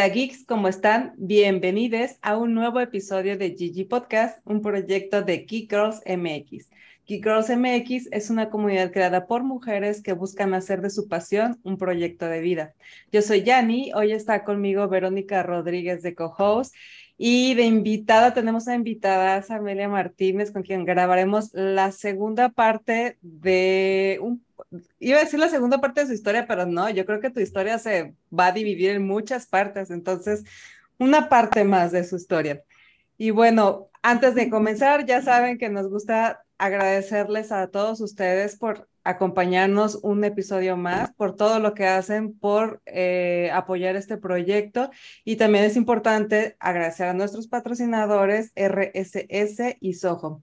Hola geeks, ¿cómo están? Bienvenidos a un nuevo episodio de Gigi Podcast, un proyecto de Geek Girls MX. Geek Girls MX es una comunidad creada por mujeres que buscan hacer de su pasión un proyecto de vida. Yo soy Yani, hoy está conmigo Verónica Rodríguez de co-host y de invitada tenemos a invitada Amelia Martínez con quien grabaremos la segunda parte de un iba a decir la segunda parte de su historia, pero no, yo creo que tu historia se va a dividir en muchas partes, entonces una parte más de su historia. Y bueno, antes de comenzar, ya saben que nos gusta agradecerles a todos ustedes por acompañarnos un episodio más, por todo lo que hacen, por eh, apoyar este proyecto. Y también es importante agradecer a nuestros patrocinadores RSS y Soho.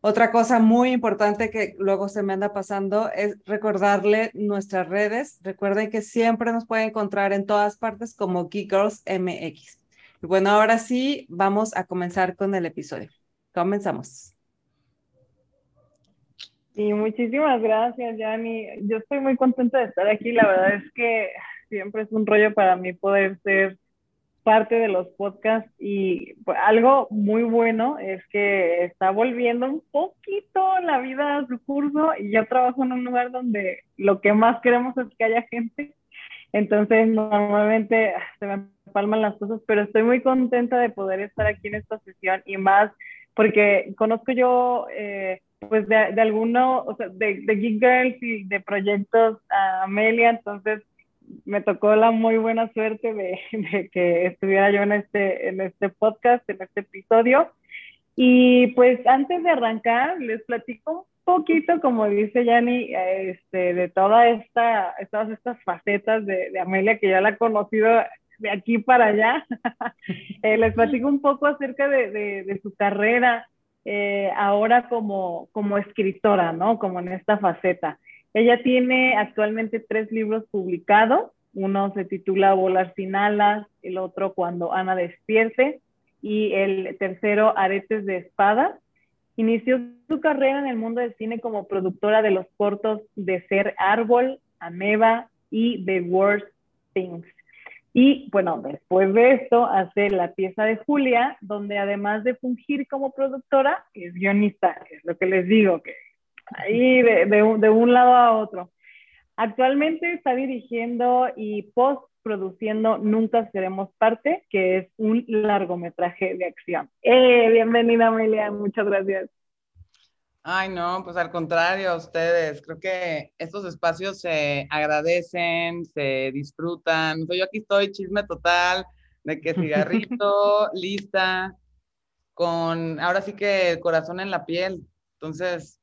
Otra cosa muy importante que luego se me anda pasando es recordarle nuestras redes. Recuerden que siempre nos pueden encontrar en todas partes como Geek Girls MX. Bueno, ahora sí, vamos a comenzar con el episodio. Comenzamos. Y muchísimas gracias, Yani. Yo estoy muy contenta de estar aquí. La verdad es que siempre es un rollo para mí poder ser parte de los podcasts y pues, algo muy bueno es que está volviendo un poquito la vida a su curso y yo trabajo en un lugar donde lo que más queremos es que haya gente. Entonces normalmente se me palman las cosas, pero estoy muy contenta de poder estar aquí en esta sesión y más porque conozco yo eh, pues de, de alguno, o sea, de, de Geek Girls y de proyectos a Amelia, entonces me tocó la muy buena suerte de, que estuviera yo en este, en este podcast, en este episodio. Y pues antes de arrancar, les platico un poquito, como dice Yanni, este, de toda esta, todas estas facetas de, de, Amelia, que ya la he conocido de aquí para allá. eh, les platico un poco acerca de, de su carrera eh, ahora como, como escritora, ¿no? Como en esta faceta. Ella tiene actualmente tres libros publicados. Uno se titula Volar sin alas, el otro Cuando Ana despierte y el tercero Aretes de espada. Inició su carrera en el mundo del cine como productora de los cortos de Ser Árbol, Ameba y The Worst Things. Y bueno, después de esto hace la pieza de Julia, donde además de fungir como productora, es guionista, es lo que les digo, que ahí de, un, de un lado a otro. Actualmente está dirigiendo y postproduciendo Nunca Seremos Parte, que es un largometraje de acción. Eh, bienvenida, Amelia, muchas gracias. Ay, no, pues al contrario, a ustedes. Creo que estos espacios se agradecen, se disfrutan. Yo aquí estoy, chisme total, de que cigarrito, lista, con ahora sí que el corazón en la piel. Entonces,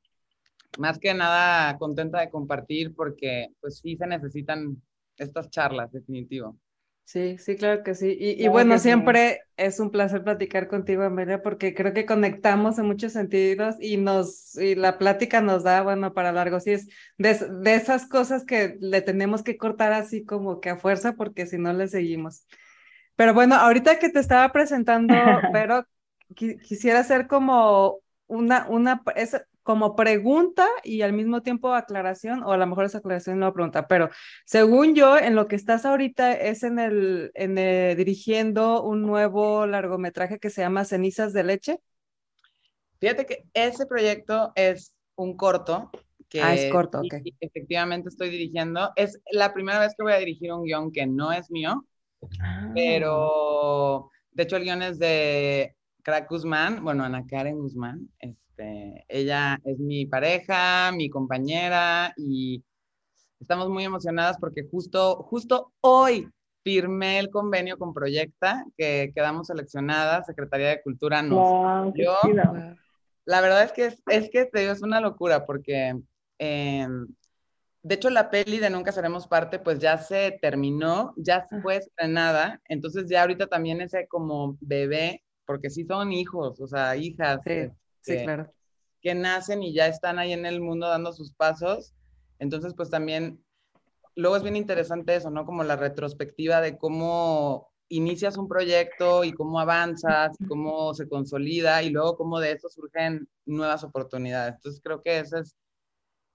más que nada contenta de compartir porque pues sí se necesitan estas charlas, definitivo. Sí, sí, claro que sí. Y, bueno, siempre es un placer platicar contigo, Amelia, porque creo que conectamos en muchos sentidos y nos, y la plática nos da, bueno, para largo. Sí, es de, de esas cosas que le tenemos que cortar así como que a fuerza, porque si no le seguimos. Pero bueno, ahorita que te estaba presentando, pero quisiera hacer como una, una, es, como pregunta y al mismo tiempo aclaración, o a lo mejor esa aclaración no pregunta, pero según yo, en lo que estás ahorita es en el, en dirigiendo un nuevo largometraje que se llama Cenizas de Leche. Fíjate que ese proyecto es un corto. Que ah, es corto, ok. Efectivamente estoy dirigiendo. Es la primera vez que voy a dirigir un guion que no es mío, ah. pero de hecho el guion es de Crack Guzmán, bueno, Ana Karen Guzmán, es este, ella es mi pareja, mi compañera y estamos muy emocionadas porque justo, justo hoy firmé el convenio con Proyecta, que quedamos seleccionadas, Secretaría de Cultura nos La verdad es que es, es que te digo, es una locura porque em, de hecho la peli de Nunca Seremos Parte pues ya se terminó, ya ah. fue estrenada, entonces ya ahorita también ese como bebé, porque sí son hijos, o sea, hijas. Sí. Sí, claro. Que nacen y ya están ahí en el mundo dando sus pasos. Entonces, pues también, luego es bien interesante eso, ¿no? Como la retrospectiva de cómo inicias un proyecto y cómo avanzas, cómo se consolida y luego cómo de eso surgen nuevas oportunidades. Entonces, creo que ese es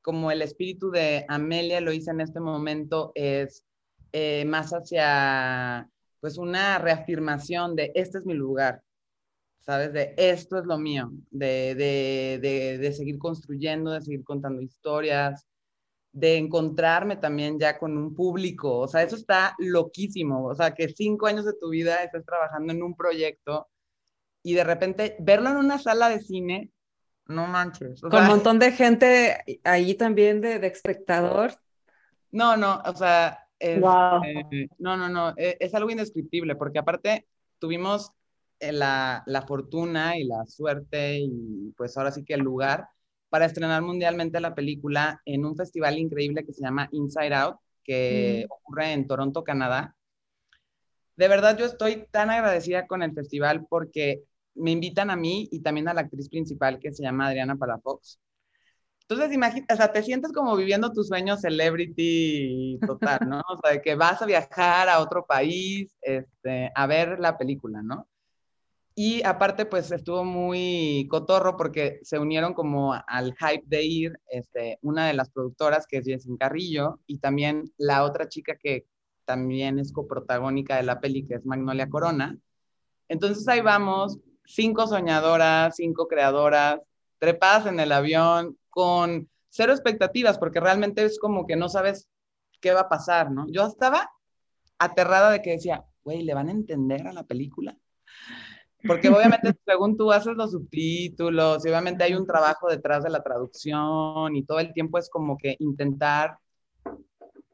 como el espíritu de Amelia, lo hice en este momento, es eh, más hacia pues una reafirmación de este es mi lugar, ¿sabes? De esto es lo mío, de, de, de, de seguir construyendo, de seguir contando historias, de encontrarme también ya con un público. O sea, eso está loquísimo. O sea, que cinco años de tu vida estés trabajando en un proyecto y de repente verlo en una sala de cine, no manches. con un montón de gente ahí también de, de espectador. No, no, o sea, wow. eh, no, no, no, es, es, algo indescriptible porque aparte tuvimos la, la fortuna y la suerte y pues ahora sí que el lugar para estrenar mundialmente la película en un festival increíble que se llama Inside Out, que mm. ocurre en Toronto, Canadá. De verdad yo estoy tan agradecida con el festival porque me invitan a mí y también a la actriz principal que se llama Adriana Palafox. Entonces, imagínate, o sea, te sientes como viviendo tu sueño celebrity total, ¿no? O sea, de que vas a viajar a otro país este, a ver la película, ¿no? Y aparte, pues estuvo muy cotorro porque se unieron como al hype de ir este, una de las productoras, que es Jessie Carrillo, y también la otra chica que también es coprotagónica de la peli, que es Magnolia Corona. Entonces ahí vamos, cinco soñadoras, cinco creadoras, trepadas en el avión, con cero expectativas, porque realmente es como que no sabes qué va a pasar, ¿no? Yo estaba aterrada de que decía, güey, ¿le van a entender a la película? Porque obviamente según tú haces los subtítulos y obviamente hay un trabajo detrás de la traducción y todo el tiempo es como que intentar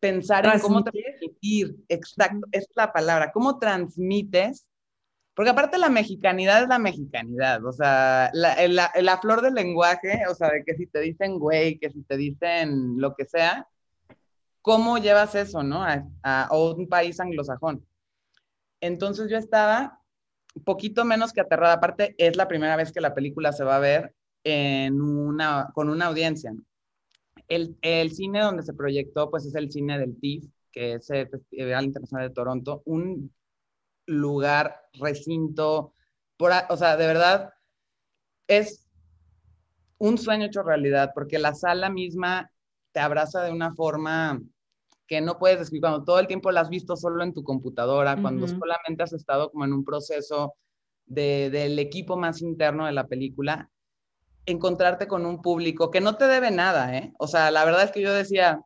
pensar en cómo transmitir, exacto, es la palabra, cómo transmites, porque aparte la mexicanidad es la mexicanidad, o sea, la, la, la flor del lenguaje, o sea, de que si te dicen güey, que si te dicen lo que sea, ¿cómo llevas eso, no? A, a, a un país anglosajón. Entonces yo estaba poquito menos que aterrada. Aparte, es la primera vez que la película se va a ver en una, con una audiencia. El, el, cine donde se proyectó, pues es el cine del TIFF, que es el Festival Internacional de Toronto, un lugar, recinto, por, o sea, de verdad, es un sueño hecho realidad, porque la sala misma te abraza de una forma que no puedes describir, cuando todo el tiempo la has visto solo en tu computadora, cuando uh -huh. solamente has estado como en un proceso de, del equipo más interno de la película, encontrarte con un público que no te debe nada, ¿eh? O sea, la verdad es que yo decía,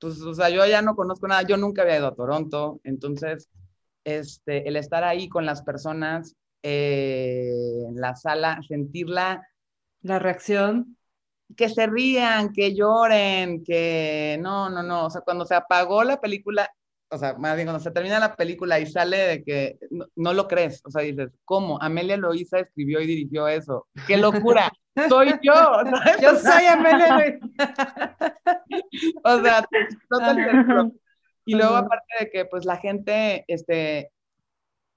pues, o sea, yo ya no conozco nada, yo nunca había ido a Toronto, entonces, este, el estar ahí con las personas eh, en la sala, sentirla. La reacción que se rían, que lloren, que no, no, no, o sea, cuando se apagó la película, o sea, más bien cuando se termina la película y sale de que no, no lo crees, o sea, dices, ¿cómo? Amelia Loisa escribió y dirigió eso, qué locura, soy yo, ¿sabes? yo soy Amelia Loisa. o sea, total, y luego aparte de que pues la gente, este,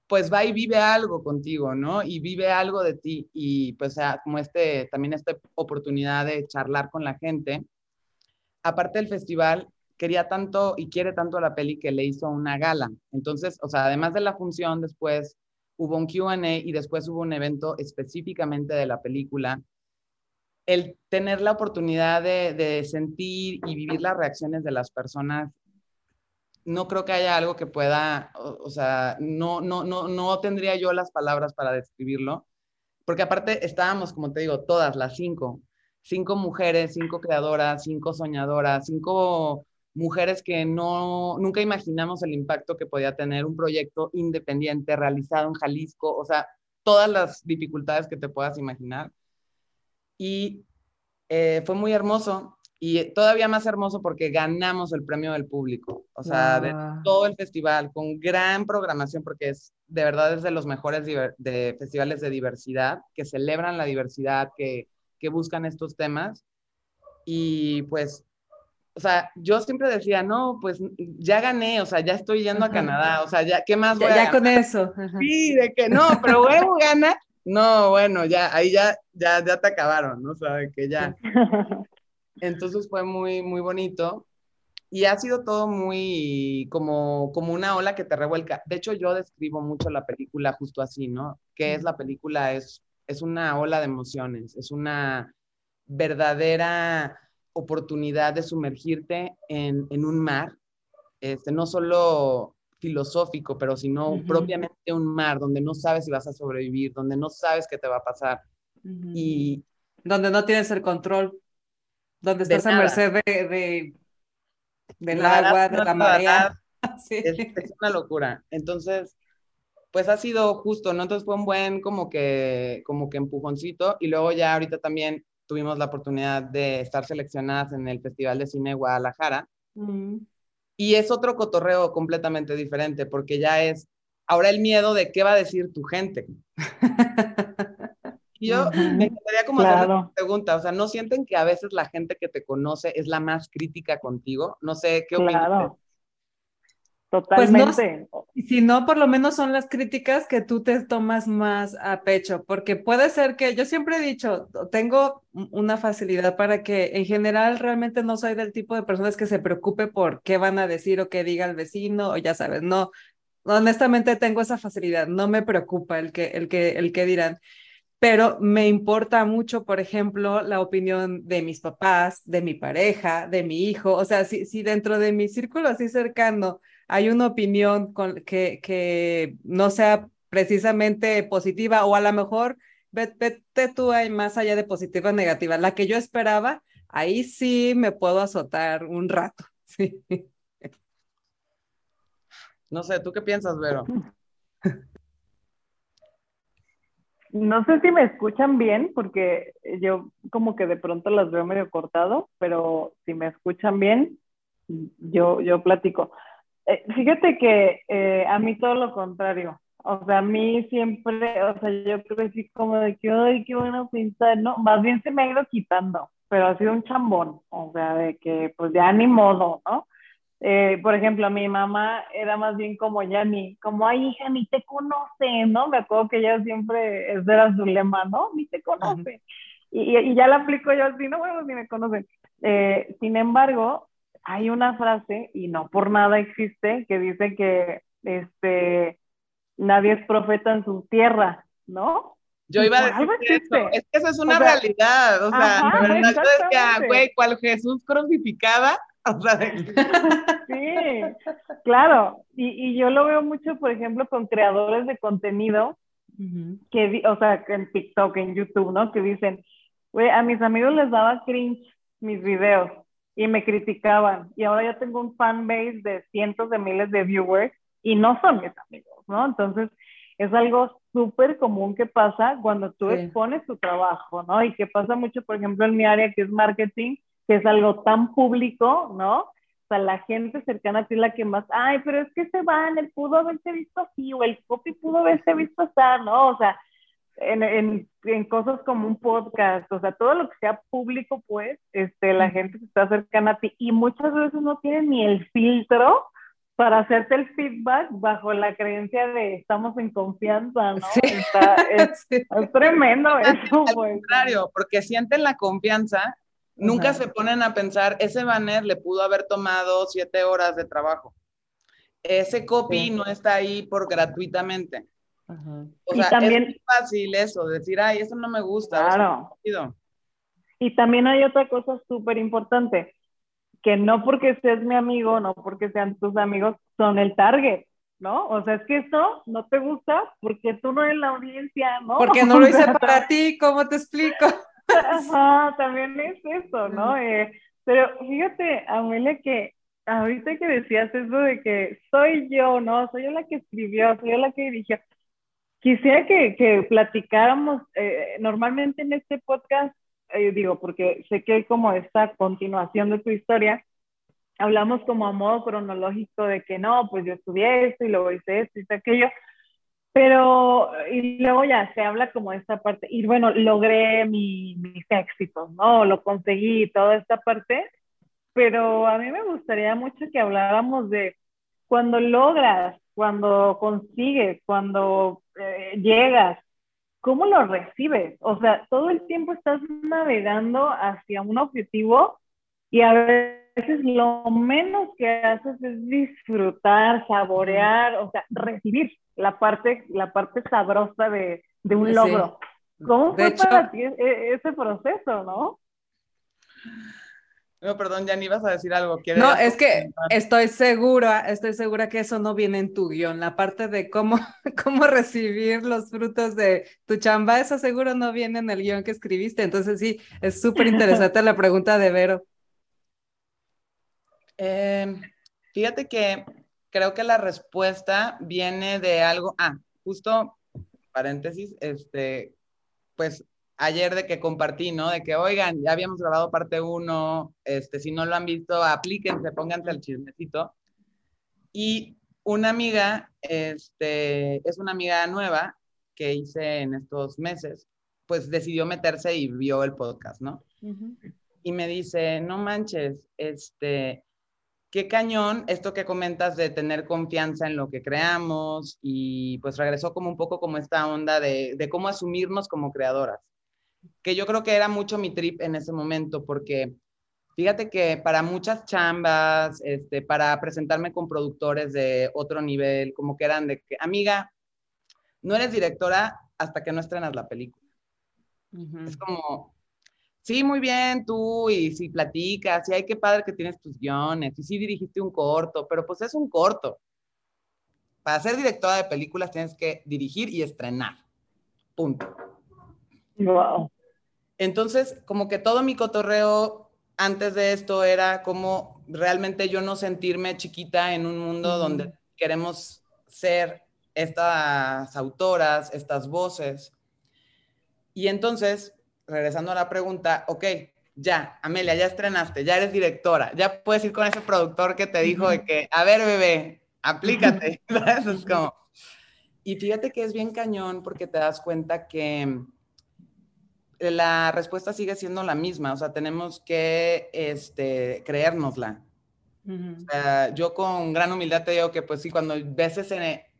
pues va y vive algo contigo, ¿no? Y vive algo de ti y pues como este, también esta oportunidad de charlar con la gente. Aparte del festival, quería tanto y quiere tanto la peli que le hizo una gala. Entonces, o sea, además de la función, después hubo un Q&A y después hubo un evento específicamente de la película. El tener la oportunidad de sentir y vivir las reacciones de las personas no creo que haya algo que pueda, o, o, sea, no, no, no, no tendría yo las palabras para describirlo, porque aparte estábamos, como te digo, todas las cinco, cinco mujeres, cinco creadoras, cinco soñadoras, cinco mujeres que no, nunca imaginamos el impacto que podía tener un proyecto independiente realizado en Jalisco, o sea, todas las dificultades que te puedas imaginar. Y eh, fue muy hermoso y todavía más hermoso porque ganamos el premio del público, o sea, ah. de todo el festival, con gran programación, porque es de verdad es de los mejores de festivales de diversidad, que celebran la diversidad, que, que buscan estos temas. Y pues, o sea, yo siempre decía, no, pues ya gané, o sea, ya estoy yendo a Canadá, o sea, ya, ¿qué más voy ya, a Ya con eso. Sí, de que no, pero luego gana. No, bueno, ya, ahí ya, ya, ya te acabaron, ¿no? O sea, de que ya. Entonces fue muy, muy bonito. Y ha sido todo muy como, como una ola que te revuelca. De hecho, yo describo mucho la película justo así, ¿no? ¿Qué es la película? Es, es una ola de emociones, es una verdadera oportunidad de sumergirte en, en un mar, este, no solo filosófico, pero sino propiamente un mar donde no sabes si vas a sobrevivir, donde no sabes qué te va a pasar. Y donde no tienes el control, donde estás a merced de, del agua, de la marea. es, una locura. Entonces, pues ha sido justo, ¿no? Entonces fue un buen como que, como que empujoncito y luego ya ahorita también tuvimos la oportunidad de estar seleccionadas en el Festival de Cine Guadalajara. Mm. Y es otro cotorreo completamente diferente, porque ya es ahora el miedo de qué va a decir tu gente. yo me encantaría como hacer una pregunta, o sea, ¿no sienten que a veces la gente que te conoce es la más crítica contigo? No sé, ¿qué opinas? Totalmente. Pues si no, por lo menos son las críticas que tú te tomas más a pecho, porque puede ser que yo siempre he dicho, tengo una facilidad para que en general realmente no soy del tipo de personas que se preocupe por qué van a decir o qué diga el vecino, o ya sabes, no, honestamente tengo esa facilidad, no me preocupa el que, el que, el que dirán pero me importa mucho, por ejemplo, la opinión de mis papás, de mi pareja, de mi hijo. O sea, si, si dentro de mi círculo así cercano hay una opinión con, que, que no sea precisamente positiva o a lo mejor vete, tú hay más allá de positiva o negativa, la que yo esperaba, ahí sí me puedo azotar un rato. Sí. No sé, ¿tú qué piensas, Vero? No sé si me escuchan bien, porque yo como que de pronto las veo medio cortado, pero si me escuchan bien, yo, yo platico. Eh, fíjate que eh, a mí todo lo contrario. O sea, a mí siempre, o sea, yo crecí como de que, ay, qué bueno pintar, ¿no? Más bien se me ha ido quitando, pero ha sido un chambón, o sea, de que pues ya ni modo, ¿no? Eh, por ejemplo, mi mamá era más bien como ya ni, como, ay, hija, ni te conoce, ¿no? Me acuerdo que ella siempre, ese era su lema, ¿no? Ni te conoce. Y, y, ya la aplico yo así, no, bueno, ni me conocen. sin embargo, hay una frase, y no por nada existe, que dice que este, nadie es profeta en su tierra, ¿no? Yo iba a decir eso, es que eso es una realidad, o sea, ajá, verdad es que, ah, güey, cual Jesús crucificada, o sea, sí, claro, y, y, yo lo veo mucho, por ejemplo, con creadores de contenido, que, o sea, en TikTok, en YouTube, ¿no? Que dicen, güey, a mis amigos les daba cringe mis videos, y me criticaban. Y ahora ya tengo un fan base de cientos de miles de viewers y no son mis amigos, ¿no? Entonces, es algo súper común que pasa cuando tú expones tu trabajo, ¿no? Y que pasa mucho, por ejemplo, en mi área que es marketing, que es algo tan público, ¿no? O sea, la gente cercana a ti la que más, ay, pero es que se van, él pudo haberse visto así, o el copy pudo haberse visto así, ¿no? O sea, en, en, cosas como un podcast, o sea, todo lo que sea público, pues, este, la gente se está cercana a ti y muchas veces no tienen ni el filtro para hacerte el feedback bajo la creencia de estamos en confianza, ¿no? Está, es, tremendo eso, Al pues. contrario, porque sienten la confianza, nunca se ponen a pensar, ese banner le pudo haber tomado siete horas de trabajo. Ese copy no está ahí por gratuitamente. O sea, también, es fácil eso, decir, ay, eso no me gusta. Claro. y también hay otra cosa súper importante, que no porque seas mi amigo, no porque sean tus amigos, son el target, ¿no? O sea, es que eso no te gusta porque tú no eres la audiencia, ¿no? Porque no lo hice para ti, ¿cómo te explico? Ajá, también es eso, ¿no? Eh, pero fíjate, Amelia, que ahorita que decías eso de que soy yo, ¿no? Soy yo la que escribió, soy yo la que dirigió. Quisiera que, que platicáramos, eh, normalmente en este podcast, eh, digo, porque sé que hay como esta continuación de tu historia, hablamos como a modo cronológico de que no, pues yo estudié esto y luego hice esto y aquello, pero y luego ya se habla como de esta parte, y bueno, logré mi, mis éxitos, ¿no? Lo conseguí, toda esta parte, pero a mí me gustaría mucho que habláramos de cuando logras, cuando consigues, cuando eh, llegas, ¿cómo lo recibes? O sea, todo el tiempo estás navegando hacia un objetivo y a veces lo menos que haces es disfrutar, saborear, o sea, recibir la parte, la parte sabrosa de, de un logro. ¿Cómo fue para ti e, ese proceso, no? No, perdón, ya ni ibas a decir algo. No, es que estoy segura, estoy segura que eso no viene en tu guion. La parte de cómo, cómo recibir los frutos de tu chamba, eso seguro no viene en el guion que escribiste. Entonces sí, es súper interesante la pregunta de Vero. Em, fíjate que creo que la respuesta viene de algo, ah, justo, paréntesis, este, pues ayer de que compartí, ¿no? De que, oigan, ya habíamos grabado parte uno, este, si no lo han visto, aplíquense, pónganse al chismecito. Y una amiga, este, es una amiga nueva que hice en estos meses, pues decidió meterse y vio el podcast, ¿no? Y me dice, no manches, este, qué cañón esto que comentas de tener confianza en lo que creamos y pues regresó como un poco como esta onda de, de cómo asumirnos como creadoras que yo creo que era mucho mi trip en ese momento, porque fíjate que para muchas chambas, este, para presentarme con productores de otro nivel, como que eran de que, amiga, no eres directora hasta que no estrenas la película. Es como, sí, muy bien, tú, y si platicas, y hay qué padre que tienes tus guiones, y sí dirigiste un corto, pero pues es un corto. Para ser directora de películas tienes que dirigir y estrenar. Punto. Wow. Entonces, como que todo mi cotorreo antes de esto era como realmente yo no sentirme chiquita en un mundo donde queremos ser estas autoras, estas voces. Y entonces, regresando a la pregunta, ok, ya, Amelia, ya estrenaste, ya eres directora, ya puedes ir con ese productor que te dijo de que, a ver, bebé, aplícate. Eso es como... Y fíjate que es bien cañón porque te das cuenta que la respuesta sigue siendo la misma, o sea, tenemos que este, creérnosla. yo con gran humildad te digo que pues sí, cuando ves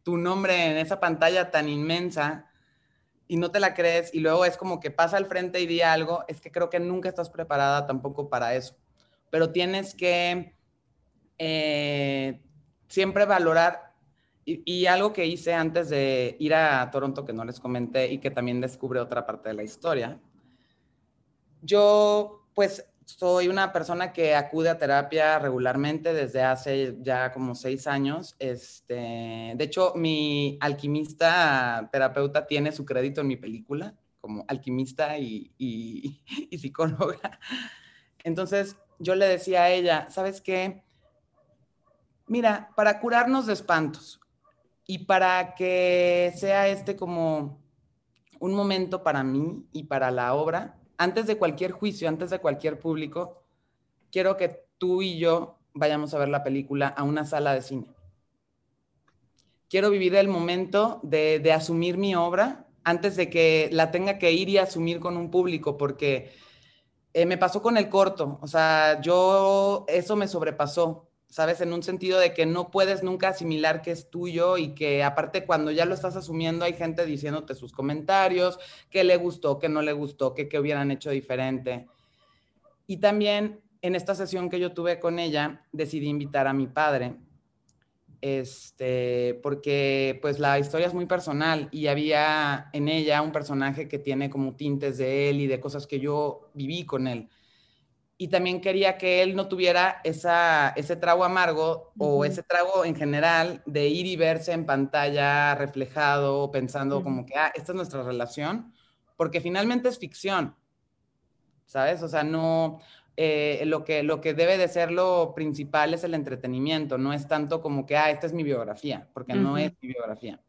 tu nombre en esa pantalla tan inmensa y no te la crees y luego es como que pasa al frente y di algo, es que creo que nunca estás preparada tampoco para eso. Pero tienes que eh, siempre valorar y, algo que hice antes de ir a Toronto, que no les comenté y que también descubre otra parte de la historia, yo, pues, soy una persona que acude a terapia regularmente desde hace ya como seis años. Este, de hecho, mi alquimista terapeuta tiene su crédito en mi película como alquimista y, y, psicóloga. Entonces, yo le decía a ella, ¿sabes qué? Mira, para curarnos de espantos y para que sea este como un momento para mí y para la obra, antes de cualquier juicio, antes de cualquier público, quiero que tú y yo vayamos a ver la película a una sala de cine. Quiero vivir el momento de, asumir mi obra antes de que la tenga que ir y asumir con un público, porque eh, me pasó con el corto, o sea, yo, eso me sobrepasó. ¿Sabes? En un sentido de que no puedes nunca asimilar que es tuyo y que aparte cuando ya lo estás asumiendo hay gente diciéndote sus comentarios, qué le gustó, qué no le gustó, qué, qué hubieran hecho diferente. Y también en esta sesión que yo tuve con ella, decidí invitar a mi padre, este, porque pues la historia es muy personal y había en ella un personaje que tiene como tintes de él y de cosas que yo viví con él y también quería que él no tuviera esa, ese trago amargo o ese trago en general de ir y verse en pantalla reflejado, pensando como que, ah, esta es nuestra relación, porque finalmente es ficción, ¿sabes? O sea, no, eh, lo, que, lo que debe de ser lo principal es el entretenimiento, no es tanto como que, ah, esta es mi biografía, porque no es mi biografía.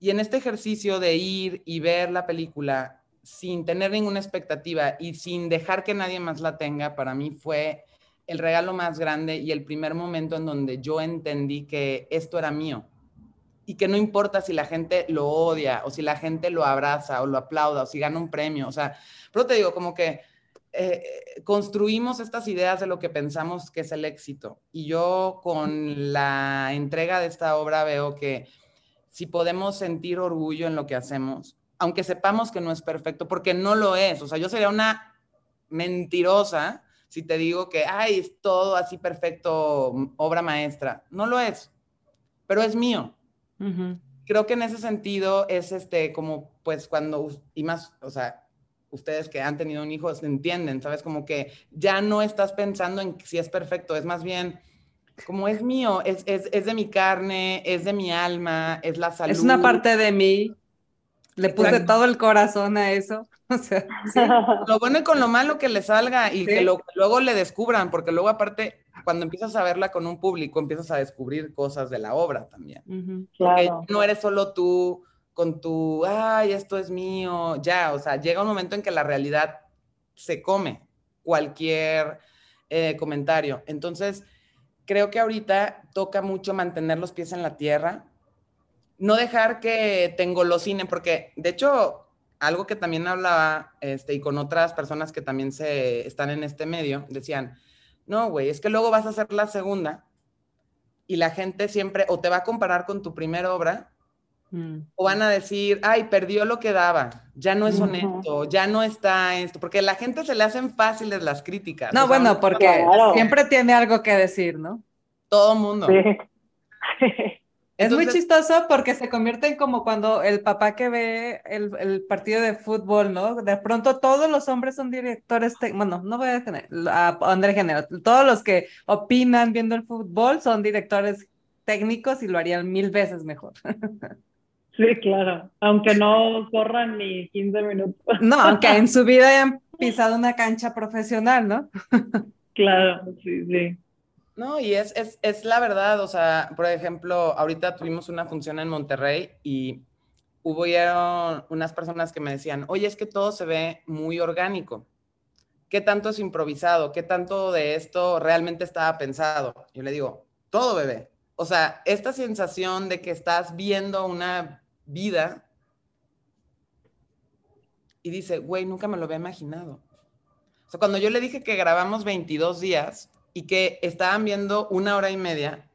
Y en este ejercicio de ir y ver la película, sin tener ninguna expectativa y sin dejar que nadie más la tenga, para mí fue el regalo más grande y el primer momento en donde yo entendí que esto era mío. Y que no importa si la gente lo odia o si la gente lo abraza o lo aplauda o si gana un premio, o sea, pero te digo como que eh, construimos estas ideas de lo que pensamos que es el éxito. Y yo con la entrega de esta obra veo que si podemos sentir orgullo en lo que hacemos, aunque sepamos que no es perfecto, porque no lo es. O sea, yo sería una mentirosa si te digo que, ay, es todo así perfecto, obra maestra. No lo es, pero es mío. Creo que en ese sentido es este, como, pues, cuando, y más, o sea, ustedes que han tenido un hijo se entienden, ¿sabes? Como que ya no estás pensando en si es perfecto, es más bien como es mío, es, es, es de mi carne, es de mi alma, es la salud. Es una parte de mí. Le puse todo el corazón a eso. O sea, Lo bueno y con lo malo que le salga y que luego le descubran, porque luego aparte, cuando empiezas a verla con un público, empiezas a descubrir cosas de la obra también. no eres solo tú con tu, ay, esto es mío, ya, o sea, llega un momento en que la realidad se come cualquier eh, comentario. Entonces, creo que ahorita toca mucho mantener los pies en la tierra, no dejar que te engolosinen, porque de hecho, algo que también hablaba, este, y con otras personas que también se están en este medio, decían, no, güey, es que luego vas a hacer la segunda y la gente siempre o te va a comparar con tu primera obra mm. o van a decir, ay, perdió lo que daba, ya no es honesto, ya no está esto, porque a la gente se le hacen fáciles las críticas. No, bueno, porque siempre tiene algo que decir, ¿no? Todo mundo. Es muy chistoso porque se convierten como cuando el papá que ve el, partido de fútbol, ¿no? De pronto todos los hombres son directores, bueno, no voy a, a André Género, todos los que opinan viendo el fútbol son directores técnicos y lo harían mil veces mejor. Sí, claro, aunque no corran ni 15 minutos. No, aunque en su vida hayan pisado una cancha profesional, ¿no? Claro, sí, sí. No, y es, es, es, la verdad, o sea, por ejemplo, ahorita tuvimos una función en Monterrey y hubo unas personas que me decían, oye, es que todo se ve muy orgánico. ¿Qué tanto es improvisado? ¿Qué tanto de esto realmente estaba pensado? Yo le digo, todo bebé. O sea, esta sensación de que estás viendo una vida y dice, güey, nunca me lo había imaginado. O sea, cuando yo le dije que grabamos 22 días, y que estaban viendo una hora y media,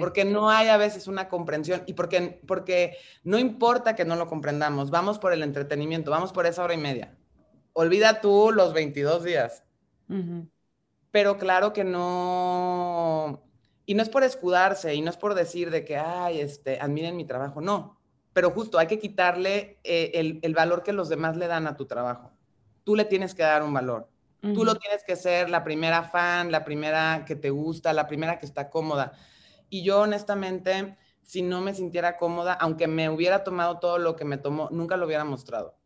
porque no hay a veces una comprensión y porque, porque no importa que no lo comprendamos, vamos por el entretenimiento, vamos por esa hora y media. Olvida tú los 22 días. Pero claro que no, y no es por escudarse y no es por decir de que, ay, este, admiren mi trabajo, no, pero justo hay que quitarle eh, el, el valor que los demás le dan a tu trabajo. Tú le tienes que dar un valor. Tú lo tienes que ser la primera fan, la primera que te gusta, la primera que está cómoda. Y yo honestamente, si no me sintiera cómoda, aunque me hubiera tomado todo lo que me tomó, nunca lo hubiera mostrado.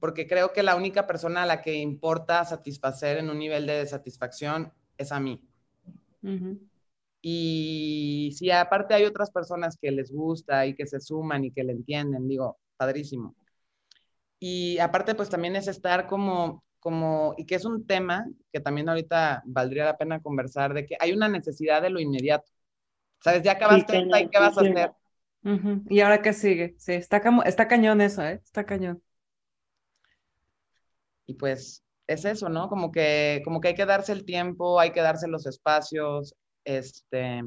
Porque creo que la única persona a la que importa satisfacer en un nivel de satisfacción es a mí. Y si aparte hay otras personas que les gusta y que se suman y que le entienden, digo, padrísimo. Y aparte, pues también es estar como como, y que es un tema que también ahorita valdría la pena conversar, de que hay una necesidad de lo inmediato. ¿Sabes? Ya acabaste y qué vas a hacer. ¿Y ahora qué sigue? Sí, está, está cañón eso, ¿eh? Está cañón. Y pues es eso, ¿no? Como que, como que hay que darse el tiempo, hay que darse los espacios. Este,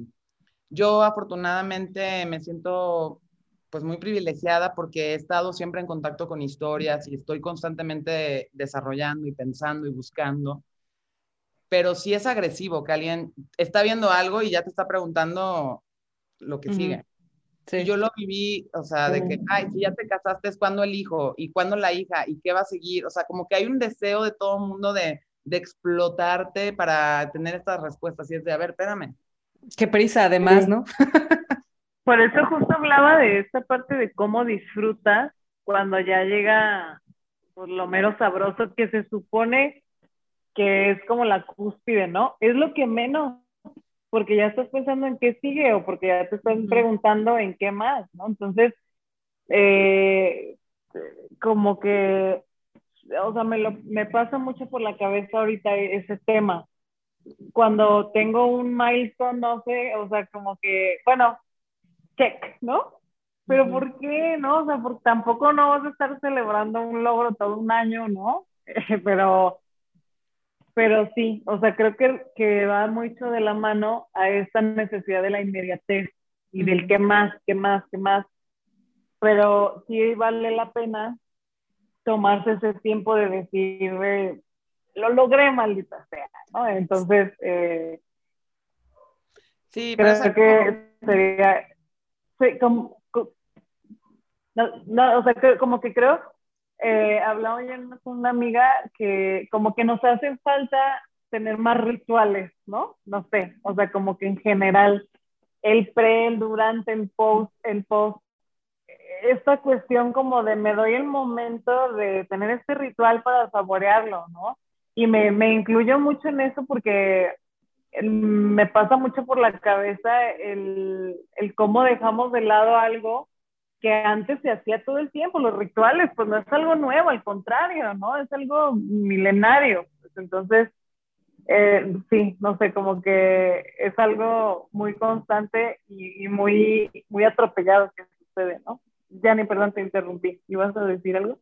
yo afortunadamente me siento pues muy privilegiada porque he estado siempre en contacto con historias y estoy constantemente desarrollando y pensando y buscando. Pero sí es agresivo que alguien está viendo algo y ya te está preguntando lo que sigue. Sí. yo lo viví, o sea, de que, ay, si ya te casaste, es cuando el hijo y cuando la hija y qué va a seguir. O sea, como que hay un deseo de todo el mundo de, de explotarte para tener estas respuestas. Y es de, a ver, espérame. Qué prisa, además, ¿no? Por eso justo hablaba de esta parte de cómo disfrutas cuando ya llega por lo menos sabroso que se supone que es como la cúspide, ¿no? Es lo que menos, porque ya estás pensando en qué sigue o porque ya te estás preguntando en qué más, ¿no? Entonces, eh, como que, o sea, me, lo, me pasa mucho por la cabeza ahorita ese tema. Cuando tengo un milestone, no sé, o sea, como que, bueno, check, ¿no? Pero ¿por qué? ¿No? O sea, porque tampoco no vas a estar celebrando un logro todo un año, ¿no? pero, pero sí, o sea, creo que, que va mucho de la mano a esta necesidad de la inmediatez y del qué más, qué más, qué más. Pero sí vale la pena tomarse ese tiempo de decir, lo logré, maldita sea, ¿no? Entonces, eh, sí, creo que sería, como, no, o sea, como que creo eh, hablaba yo con una amiga que como que nos hace falta tener más rituales, ¿no? No sé, o sea, como que en general, el pre, el durante, el post, el post, esta cuestión como de me doy el momento de tener este ritual para saborearlo, ¿no? Y me, me incluyo mucho en eso porque me pasa mucho por la cabeza el, el cómo dejamos de lado algo que antes se hacía todo el tiempo, los rituales, pues no es algo nuevo, al contrario, ¿no? Es algo milenario. Entonces, eh, sí, no sé, como que es algo muy constante y, muy, muy atropellado que sucede, ¿no? Ya ni perdón, te interrumpí. ¿Ibas a decir algo?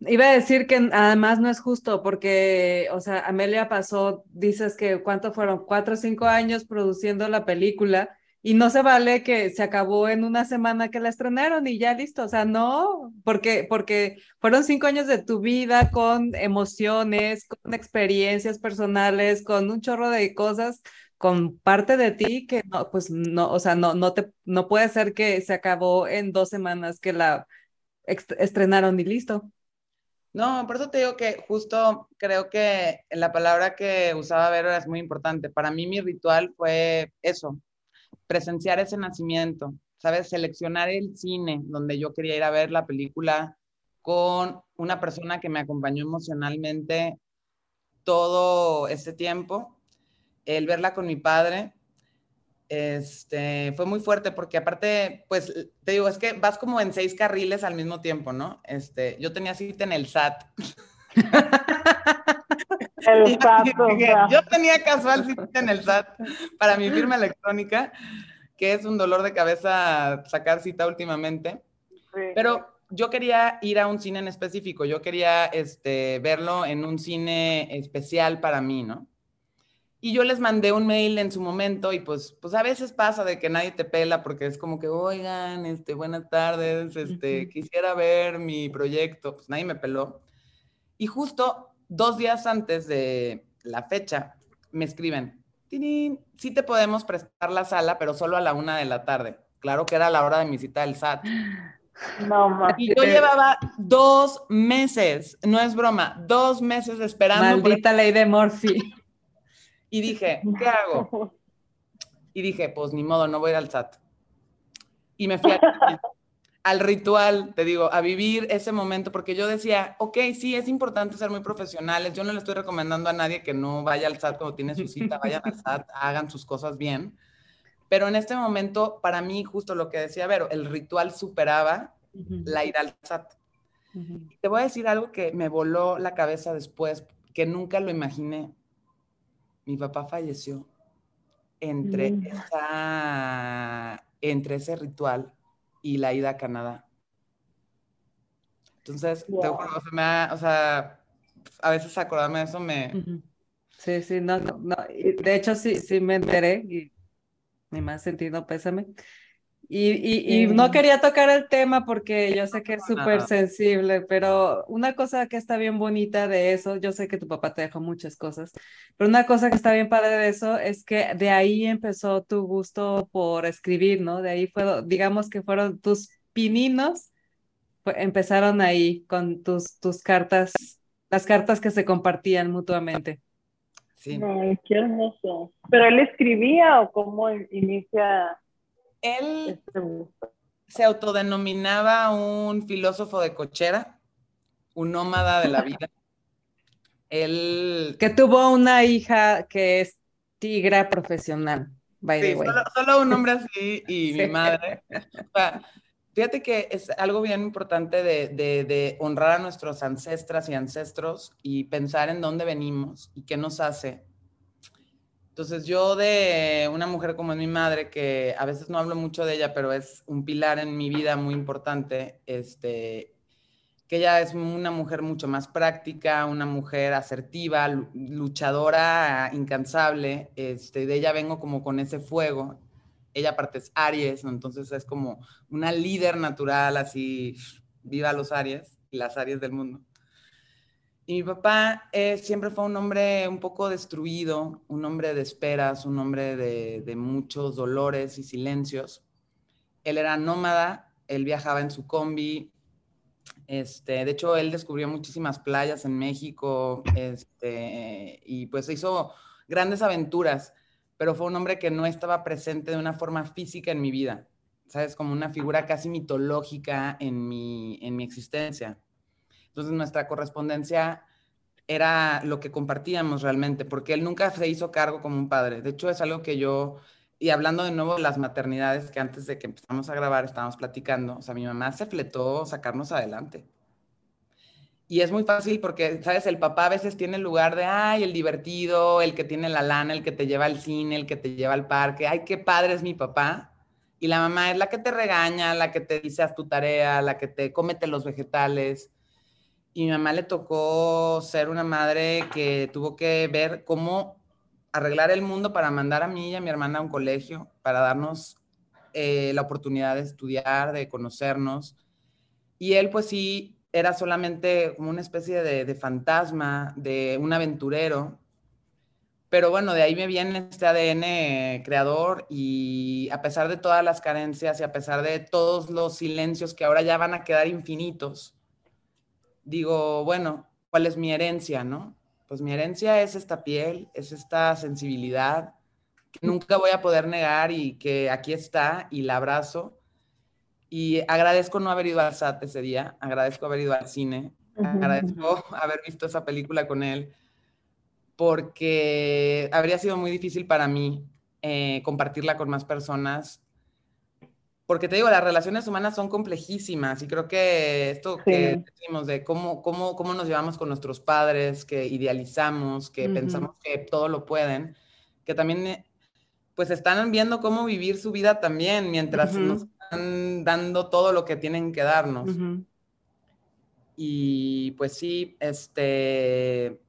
Iba a decir que además no es justo porque, o sea, Amelia pasó, dices que cuánto fueron, cuatro o cinco años produciendo la película y no se vale que se acabó en una semana que la estrenaron y ya listo, o sea, no, porque, porque fueron cinco años de tu vida con emociones, con experiencias personales, con un chorro de cosas, con parte de ti que no, pues no, o sea, no, no te, no puede ser que se acabó en dos semanas que la estrenaron y listo. No, por eso te digo que justo creo que la palabra que usaba Vero es muy importante. Para mí mi ritual fue eso, presenciar ese nacimiento, ¿sabes? Seleccionar el cine donde yo quería ir a ver la película con una persona que me acompañó emocionalmente todo ese tiempo. El verla con mi padre este, fue muy fuerte porque aparte, pues te digo, es que vas como en seis carriles al mismo tiempo, ¿no? Este, yo tenía cita en el SAT. El SAT, yo tenía casual cita en el SAT para mi firma electrónica, que es un dolor de cabeza sacar cita últimamente. Pero yo quería ir a un cine en específico, yo quería este, verlo en un cine especial para mí, ¿no? Y yo les mandé un mail en su momento y pues, pues a veces pasa de que nadie te pela porque es como que, oigan, este, buenas tardes, este, quisiera ver mi proyecto, pues nadie me peló. Y justo dos días antes de la fecha me escriben, sí te podemos prestar la sala, pero solo a la una de la tarde. Claro que era la hora de mi cita del SAT. No, y yo llevaba dos meses, no es broma, dos meses esperando. Maldita ley de Morphy. Y dije, ¿qué hago? Y dije, pues ni modo, no voy al SAT. Y me fui al ritual, te digo, a vivir ese momento, porque yo decía, ok, sí, es importante ser muy profesionales. Yo no le estoy recomendando a nadie que no vaya al SAT cuando tiene su cita, vayan al SAT, hagan sus cosas bien. Pero en este momento, para mí, justo lo que decía Vero, el ritual superaba la ir al SAT. Te voy a decir algo que me voló la cabeza después, que nunca lo imaginé mi papá falleció entre, mm. entre ese ritual y la ida a Canadá. Entonces, o sea, a veces acordarme de eso me... Sí, sí, no, no, no. De hecho, sí, sí me enteré y ni más sentido pésame. Y, no quería tocar el tema porque yo sé que es súper sensible, pero una cosa que está bien bonita de eso, yo sé que tu papá te dejó muchas cosas, pero una cosa que está bien padre de eso es que de ahí empezó tu gusto por escribir, ¿no? De ahí fue, digamos que fueron tus pininos, empezaron ahí con tus, tus cartas, las cartas que se compartían mutuamente. Sí. Ay, qué hermoso. ¿Pero él escribía o cómo inicia? Él se autodenominaba un filósofo de cochera, un nómada de la vida. Él... Que tuvo una hija que es tigra profesional, by the way. Solo, un hombre así y mi madre. fíjate que es algo bien importante de, de, honrar a nuestros ancestras y ancestros y pensar en dónde venimos y qué nos hace entonces yo de una mujer como es mi madre, que a veces no hablo mucho de ella, pero es un pilar en mi vida muy importante, este, que ella es una mujer mucho más práctica, una mujer asertiva, luchadora, incansable, este, de ella vengo como con ese fuego. Ella aparte es Aries, entonces es como una líder natural, así, viva los Aries las Aries del mundo. Mi papá eh, siempre fue un hombre un poco destruido, un hombre de esperas, un hombre de, de, muchos dolores y silencios. Él era nómada, él viajaba en su combi, Este, de hecho, él descubrió muchísimas playas en México este, y pues hizo grandes aventuras, pero fue un hombre que no estaba presente de una forma física en mi vida, ¿sabes? Como una figura casi mitológica en mi, en mi existencia. Entonces, nuestra correspondencia era lo que compartíamos realmente, porque él nunca se hizo cargo como un padre. De hecho, es algo que yo, y hablando de nuevo de las maternidades, que antes de que empezamos a grabar estábamos platicando, o sea, mi mamá se fletó sacarnos adelante. Y es muy fácil porque, ¿sabes? El papá a veces tiene el lugar de, ay, el divertido, el que tiene la lana, el que te lleva al cine, el que te lleva al parque, ay, qué padre es mi papá. Y la mamá es la que te regaña, la que te dice haz tu tarea, la que te cómete los vegetales y mi mamá le tocó ser una madre que tuvo que ver cómo arreglar el mundo para mandar a mí y a mi hermana a un colegio, para darnos eh, la oportunidad de estudiar, de conocernos. Y él pues sí era solamente como una especie de, de fantasma, de un aventurero. Pero bueno, de ahí me viene este ADN creador y a pesar de todas las carencias y a pesar de todos los silencios que ahora ya van a quedar infinitos, digo, bueno, ¿cuál es mi herencia, no? Pues mi herencia es esta piel, es esta sensibilidad que nunca voy a poder negar y que aquí está y la abrazo. Y agradezco no haber ido al SAT ese día, agradezco haber ido al cine, agradezco haber visto esa película con él, porque habría sido muy difícil para mí eh, compartirla con más personas porque te digo, las relaciones humanas son complejísimas y creo que esto que decimos de cómo, cómo, cómo nos llevamos con nuestros padres, que idealizamos, que pensamos que todo lo pueden, que también eh, pues están viendo cómo vivir su vida también mientras nos están dando todo lo que tienen que darnos. Y pues sí, este,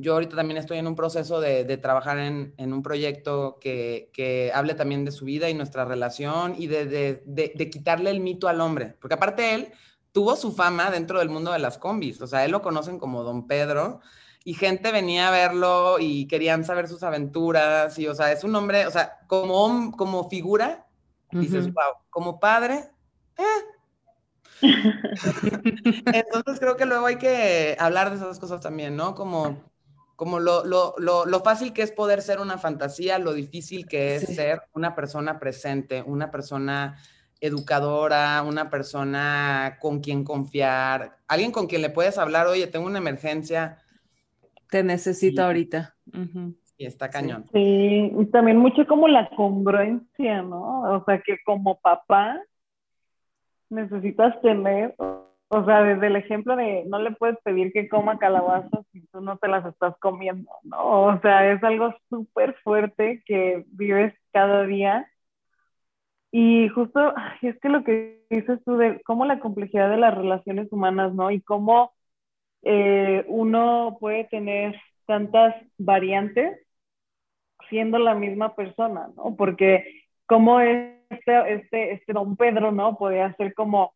yo ahorita también estoy en un proceso de, trabajar en, un proyecto que, hable también de su vida y nuestra relación y de, quitarle el mito al hombre, porque aparte él tuvo su fama dentro del mundo de las combis, o sea, él lo conocen como Don Pedro y gente venía a verlo y querían saber sus aventuras y, o sea, es un hombre, o sea, como, como figura, dices, wow, como padre, eh. Entonces creo que luego hay que hablar de esas cosas también, ¿no? Como como lo, lo, lo, fácil que es poder ser una fantasía, lo difícil que es ser una persona presente, una persona educadora, una persona con quien confiar, alguien con quien le puedes hablar, oye, tengo una emergencia. Te necesito ahorita. Y está cañón. Sí, y también mucho como la congruencia, ¿no? O sea, que como papá necesitas tener o sea, desde el ejemplo de no le puedes pedir que coma calabazas si tú no te las estás comiendo, ¿no? O sea, es algo súper fuerte que vives cada día. Y justo, es que lo que dices tú de cómo la complejidad de las relaciones humanas, ¿no? Y cómo eh, uno puede tener tantas variantes siendo la misma persona, ¿no? Porque como este, este, este don Pedro, ¿no? Podía ser como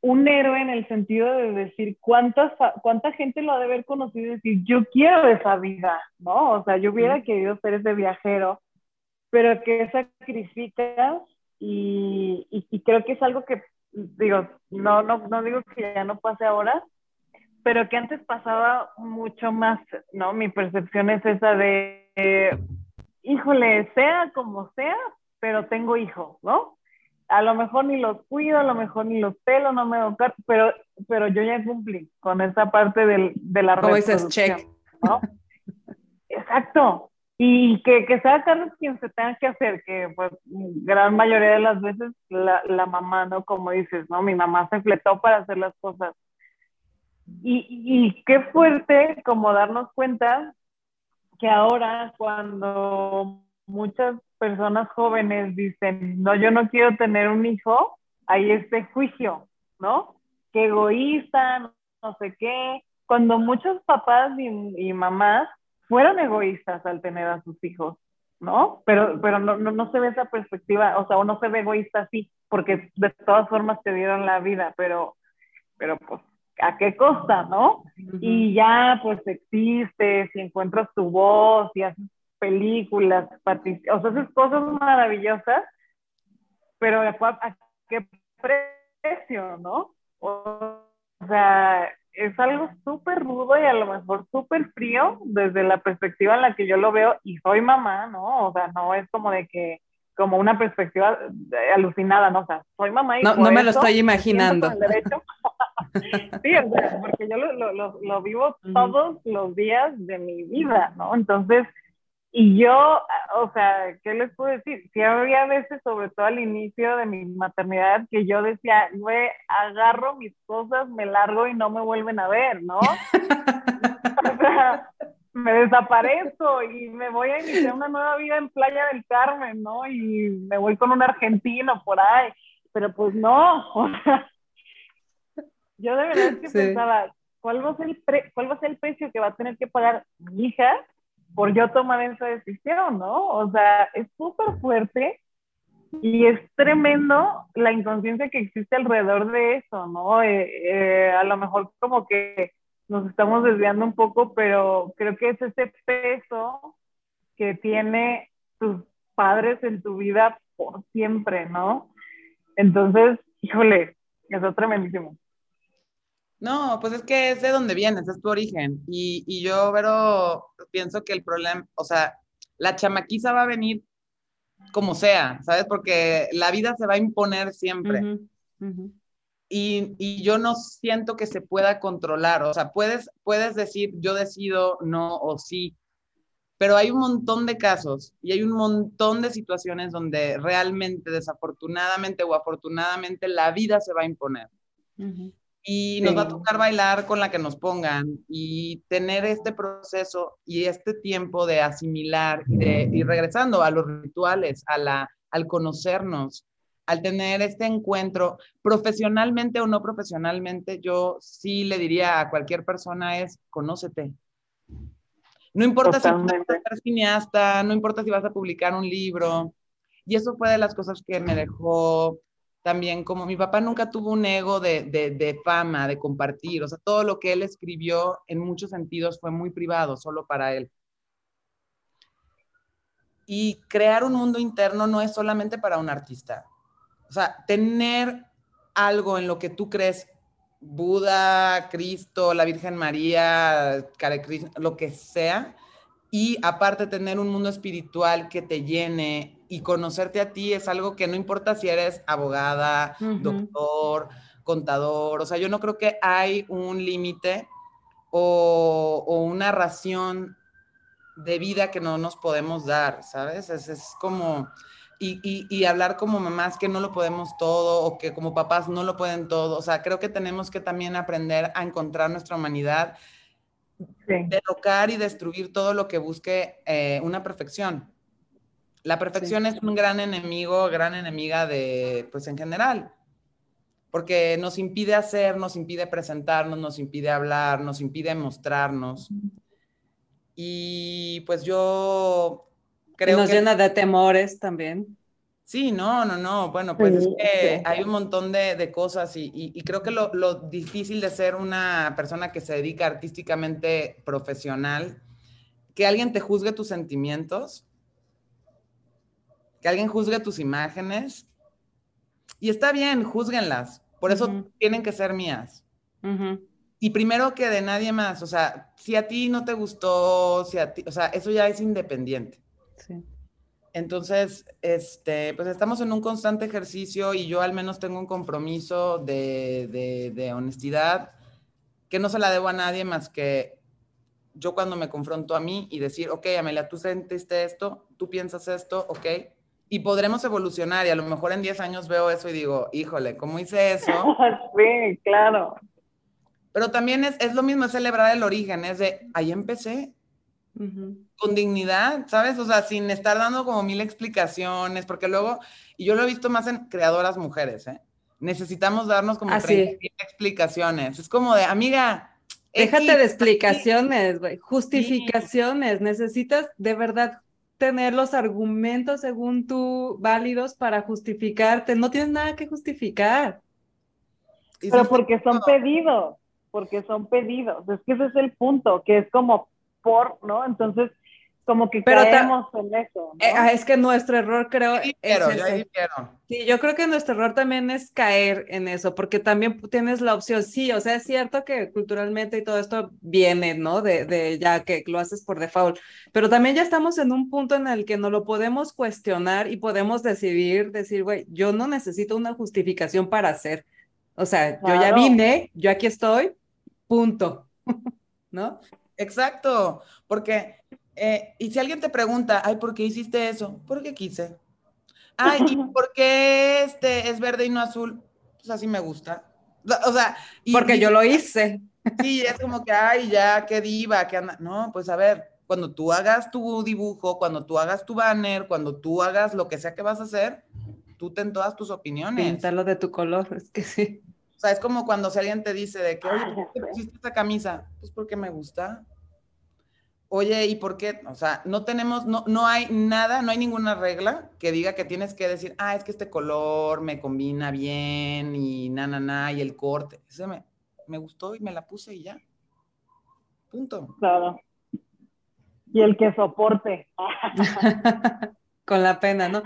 un héroe en el sentido de decir cuántas, cuánta gente lo ha de haber conocido y decir, yo quiero esa vida, ¿no? O sea, yo hubiera querido ser ese viajero, pero que sacrificas y, y, creo que es algo que, digo, no, no, no digo que ya no pase ahora, pero que antes pasaba mucho más, ¿no? Mi percepción es esa de, híjole, sea como sea, pero tengo hijos, ¿no? A lo mejor ni los cuido, a lo mejor ni los pelo, no me tocar, pero, pero yo ya cumplí con esa parte del, de la Como dices, check. ¿no? Exacto. Y que, que sea Carlos quien se tenga que hacer, que pues gran mayoría de las veces la, la mamá, ¿no? Como dices, ¿no? Mi mamá se fletó para hacer las cosas. Y, y qué fuerte como darnos cuenta que ahora cuando muchas personas jóvenes dicen, no, yo no quiero tener un hijo, hay este juicio, ¿no? Que egoísta, no sé qué. Cuando muchos papás y, mamás fueron egoístas al tener a sus hijos, ¿no? Pero, pero no, no, se ve esa perspectiva, o sea, uno se ve egoísta así, porque de todas formas te dieron la vida, pero, pero pues, ¿a qué costa, no? Y ya, pues, existes y encuentras tu voz y haces películas, o sea, esas cosas maravillosas, pero ¿a, qué precio, no? O sea, es algo súper rudo y a lo mejor súper frío desde la perspectiva en la que yo lo veo y soy mamá, ¿no? O sea, no es como de que, como una perspectiva alucinada, ¿no? O sea, soy mamá y... No, no me lo estoy imaginando. sí, o sea, porque yo lo, lo, lo vivo todos los días de mi vida, ¿no? Entonces, y yo, o sea, ¿qué les puedo decir? Sí había veces, sobre todo al inicio de mi maternidad, que yo decía, güey, agarro mis cosas, me largo y no me vuelven a ver, ¿no? o sea, me desaparezco y me voy a iniciar una nueva vida en Playa del Carmen, ¿no? Y me voy con un argentino por ahí. Pero pues no, o sea, yo de verdad que pensaba, ¿cuál va, a ser el ¿cuál va a ser el precio que va a tener que pagar mi hija por yo tomar esa decisión, ¿no? O sea, es súper fuerte y es tremendo la inconsciencia que existe alrededor de eso, ¿no? Eh, eh, a lo mejor como que nos estamos desviando un poco, pero creo que es ese peso que tiene tus padres en tu vida por siempre, ¿no? Entonces, híjole, eso es tremendísimo. No, pues es que es de donde vienes, es tu origen. Y, y yo, pero pienso que el problema, o sea, la chamaquiza va a venir como sea, ¿sabes? Porque la vida se va a imponer siempre. Y, y, yo no siento que se pueda controlar. O sea, puedes, puedes decir yo decido no o sí, pero hay un montón de casos y hay un montón de situaciones donde realmente, desafortunadamente o afortunadamente, la vida se va a imponer y nos va a tocar bailar con la que nos pongan y tener este proceso y este tiempo de asimilar y, de, regresando a los rituales, a la, al conocernos, al tener este encuentro, profesionalmente o no profesionalmente, yo sí le diría a cualquier persona es, conócete. No importa si vas a ser cineasta, no importa si vas a publicar un libro. Y eso fue de las cosas que me dejó también como mi papá nunca tuvo un ego de, de, fama, de compartir, o sea, todo lo que él escribió en muchos sentidos fue muy privado, solo para él. Y crear un mundo interno no es solamente para un artista. O sea, tener algo en lo que tú crees, Buda, Cristo, la Virgen María, lo que sea, y aparte tener un mundo espiritual que te llene, y conocerte a ti es algo que no importa si eres abogada, doctor, contador, o sea, yo no creo que hay un límite o, una ración de vida que no nos podemos dar, ¿sabes? Es, como, y, y, hablar como mamás que no lo podemos todo o que como papás no lo pueden todo, o sea, creo que tenemos que también aprender a encontrar nuestra humanidad, derrocar y destruir todo lo que busque eh, una perfección. La perfección es un gran enemigo, gran enemiga de, pues en general, porque nos impide hacer, nos impide presentarnos, nos impide hablar, nos impide mostrarnos. Y pues yo creo y nos llena de temores también. Sí, no, no, no. Bueno, pues es que hay un montón de, cosas y, y, creo que lo, lo, difícil de ser una persona que se dedica artísticamente profesional, que alguien te juzgue tus sentimientos, que alguien juzgue tus imágenes. Y está bien, juzguenlas. Por eso tienen que ser mías. Y primero que de nadie más, o sea, si a ti no te gustó, si a ti, o sea, eso ya es independiente. Sí. Entonces, este, pues estamos en un constante ejercicio y yo al menos tengo un compromiso de, de, de honestidad que no se la debo a nadie más que yo cuando me confronto a mí y decir, ok, Amelia, tú sentiste esto, tú piensas esto, ok, y podremos evolucionar y a lo mejor en 10 años veo eso y digo, híjole, ¿cómo hice eso? sí, claro. Pero también es, es, lo mismo, es celebrar el origen, es de, ahí empecé, con dignidad, ¿sabes? O sea, sin estar dando como mil explicaciones, porque luego, y yo lo he visto más en creadoras mujeres, ¿eh? Necesitamos darnos como mil explicaciones. Es como de, amiga, Déjate de explicaciones, güey. Justificaciones. Necesitas de verdad tener los argumentos según tú válidos para justificarte. No tienes nada que justificar. Pero porque son pedidos, porque son pedidos. Es que ese es el punto, que es como por, ¿no? Entonces, como que pero caemos en eso. Eh, ah, es que nuestro error creo es ese. Sí, yo creo que nuestro error también es caer en eso, porque también tienes la opción, sí, o sea, es cierto que culturalmente y todo esto viene, ¿no? De, de ya que lo haces por default, pero también ya estamos en un punto en el que no lo podemos cuestionar y podemos decidir, decir, güey, yo no necesito una justificación para hacer. O sea, yo ya vine, yo aquí estoy, punto, ¿no? Exacto, porque eh, y si alguien te pregunta, ay, ¿por qué hiciste eso? Porque quise. Ay, ¿y por qué este es verde y no azul? Pues así me gusta. O sea, porque yo lo hice. Sí, es como que, ay, ya, qué diva, qué anda. No, pues a ver, cuando tú hagas tu dibujo, cuando tú hagas tu banner, cuando tú hagas lo que sea que vas a hacer, tú ten todas tus opiniones. Pintarlo de tu color, es que sí. O sea, es como cuando si alguien te dice de que, oye, ¿por qué pusiste esta camisa? Pues porque me gusta oye, ¿y por qué? O sea, no tenemos, no, no hay nada, no hay ninguna regla que diga que tienes que decir, ah, es que este color me combina bien y na, na, na, y el corte. Ese me, me gustó y me la puse y ya. Punto. Claro. Y el que soporte. Con la pena, ¿no?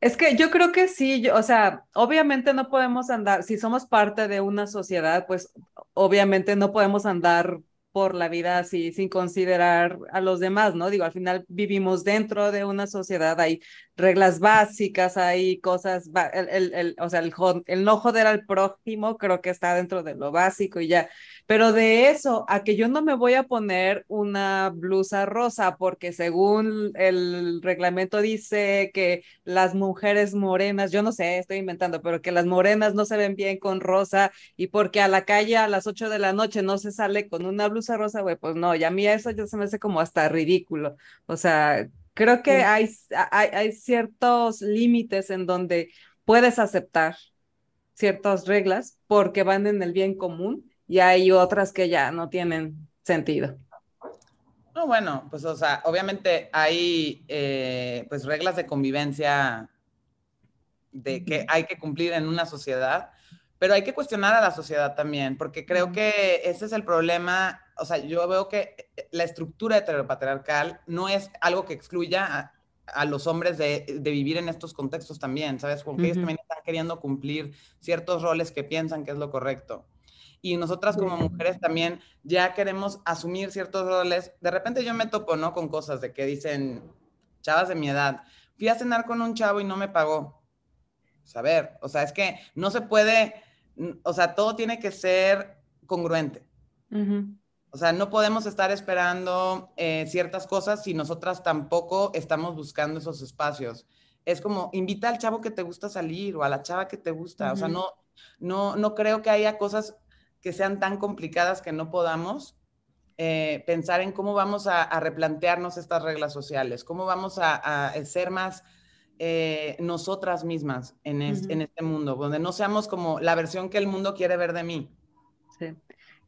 Es que yo creo que sí, o sea, obviamente no podemos andar, si somos parte de una sociedad, pues obviamente no podemos andar por la vida así sin considerar a los demás, ¿no? Digo, al final vivimos dentro de una sociedad, hay reglas básicas, hay cosas, el, el, el o sea, el, el no joder al prójimo creo que está dentro de lo básico y ya, pero de eso a que yo no me voy a poner una blusa rosa porque según el reglamento dice que las mujeres morenas, yo no sé, estoy inventando, pero que las morenas no se ven bien con rosa y porque a la calle a las 8 de la noche no se sale con una blusa rosa, güey, pues no, y a mí eso ya se me hace como hasta ridículo, o sea, Creo que hay, hay, hay ciertos límites en donde puedes aceptar ciertas reglas porque van en el bien común y hay otras que ya no tienen sentido. No, bueno, pues o sea, obviamente hay eh, pues reglas de convivencia de que hay que cumplir en una sociedad, pero hay que cuestionar a la sociedad también, porque creo que ese es el problema o sea, yo veo que eh, la estructura heteropatriarcal no es algo que excluya a, los hombres de, vivir en estos contextos también, ¿sabes? Porque ellos también están queriendo cumplir ciertos roles que piensan que es lo correcto. Y nosotras como mujeres también ya queremos asumir ciertos roles. De repente yo me topo, ¿no? Con cosas de que dicen, chavas de mi edad, fui a cenar con un chavo y no me pagó. Saber, o sea, es que no se puede, o sea, todo tiene que ser congruente. O sea, no podemos estar esperando eh, ciertas cosas si nosotras tampoco estamos buscando esos espacios. Es como, invita al chavo que te gusta salir o a la chava que te gusta. O sea, no, no, no creo que haya cosas que sean tan complicadas que no podamos eh, pensar en cómo vamos a, replantearnos estas reglas sociales, cómo vamos a, ser más eh, nosotras mismas en, en este mundo, donde no seamos como la versión que el mundo quiere ver de mí. Sí.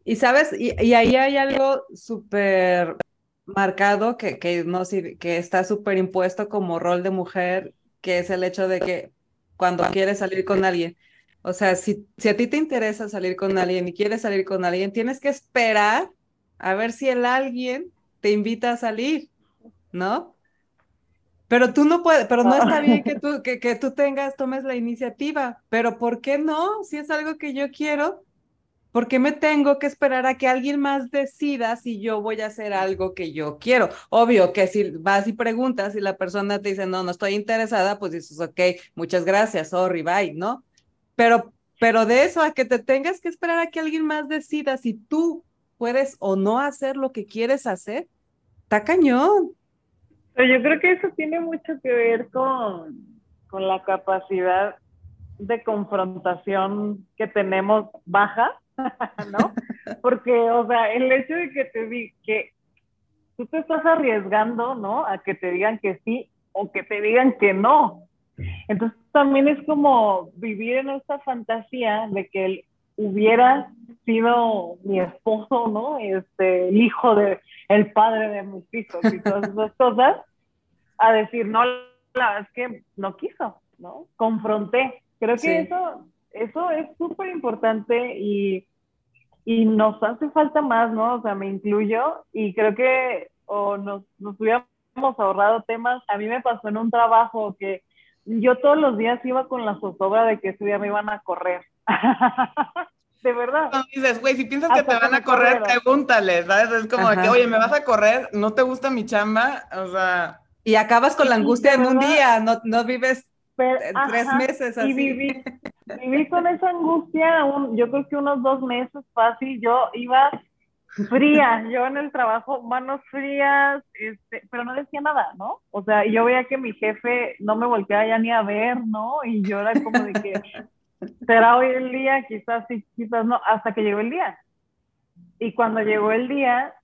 Y sabes, y, ahí hay algo súper marcado que, que, no, que está súper impuesto como rol de mujer, que es el hecho de que cuando quieres salir con alguien, o sea, si, si a ti te interesa salir con alguien y quieres salir con alguien, tienes que esperar a ver si el alguien te invita a salir, ¿no? Pero tú no puedes, pero no está bien que tú, que, que tú tengas, tomes la iniciativa, pero ¿por qué no? Si es algo que yo quiero, ¿Por qué me tengo que esperar a que alguien más decida si yo voy a hacer algo que yo quiero? Obvio que si vas y preguntas y la persona te dice, no, no estoy interesada, pues dices, ok, muchas gracias, sorry, bye, ¿no? Pero, pero de eso a que te tengas que esperar a que alguien más decida si tú puedes o no hacer lo que quieres hacer, está cañón. Yo creo que eso tiene mucho que ver con, con la capacidad de confrontación que tenemos baja ¿no? Porque, o sea, el hecho de que te di que tú te estás arriesgando, ¿no? A que te digan que sí o que te digan que no. Entonces también es como vivir en esta fantasía de que él hubiera sido mi esposo, ¿no? Este, el hijo de, el padre de mis hijos y todas esas cosas, a decir, no, la verdad es que no quiso, ¿no? Confronté. Creo que eso eso es súper importante y, y nos hace falta más, ¿no? O sea, me incluyo y creo que o nos, nos hubiéramos ahorrado temas. A mí me pasó en un trabajo que yo todos los días iba con la zozobra de que ese día me iban a correr. de verdad. No, dices, güey, si piensas que te van a correr, pregúntale, ¿sabes? Es como que, oye, ¿me vas a correr? ¿No te gusta mi chamba? O sea... Y acabas con la angustia en un día, no, no vives tres meses así. Y viví, viví con esa angustia, un, yo creo que unos dos meses fácil, yo iba fría, yo en el trabajo, manos frías, este, pero no decía nada, ¿no? O sea, yo veía que mi jefe no me volteaba ya ni a ver, ¿no? Y yo era como de que, será hoy el día, quizás sí, quizás no, hasta que llegó el día. Y cuando llegó el día,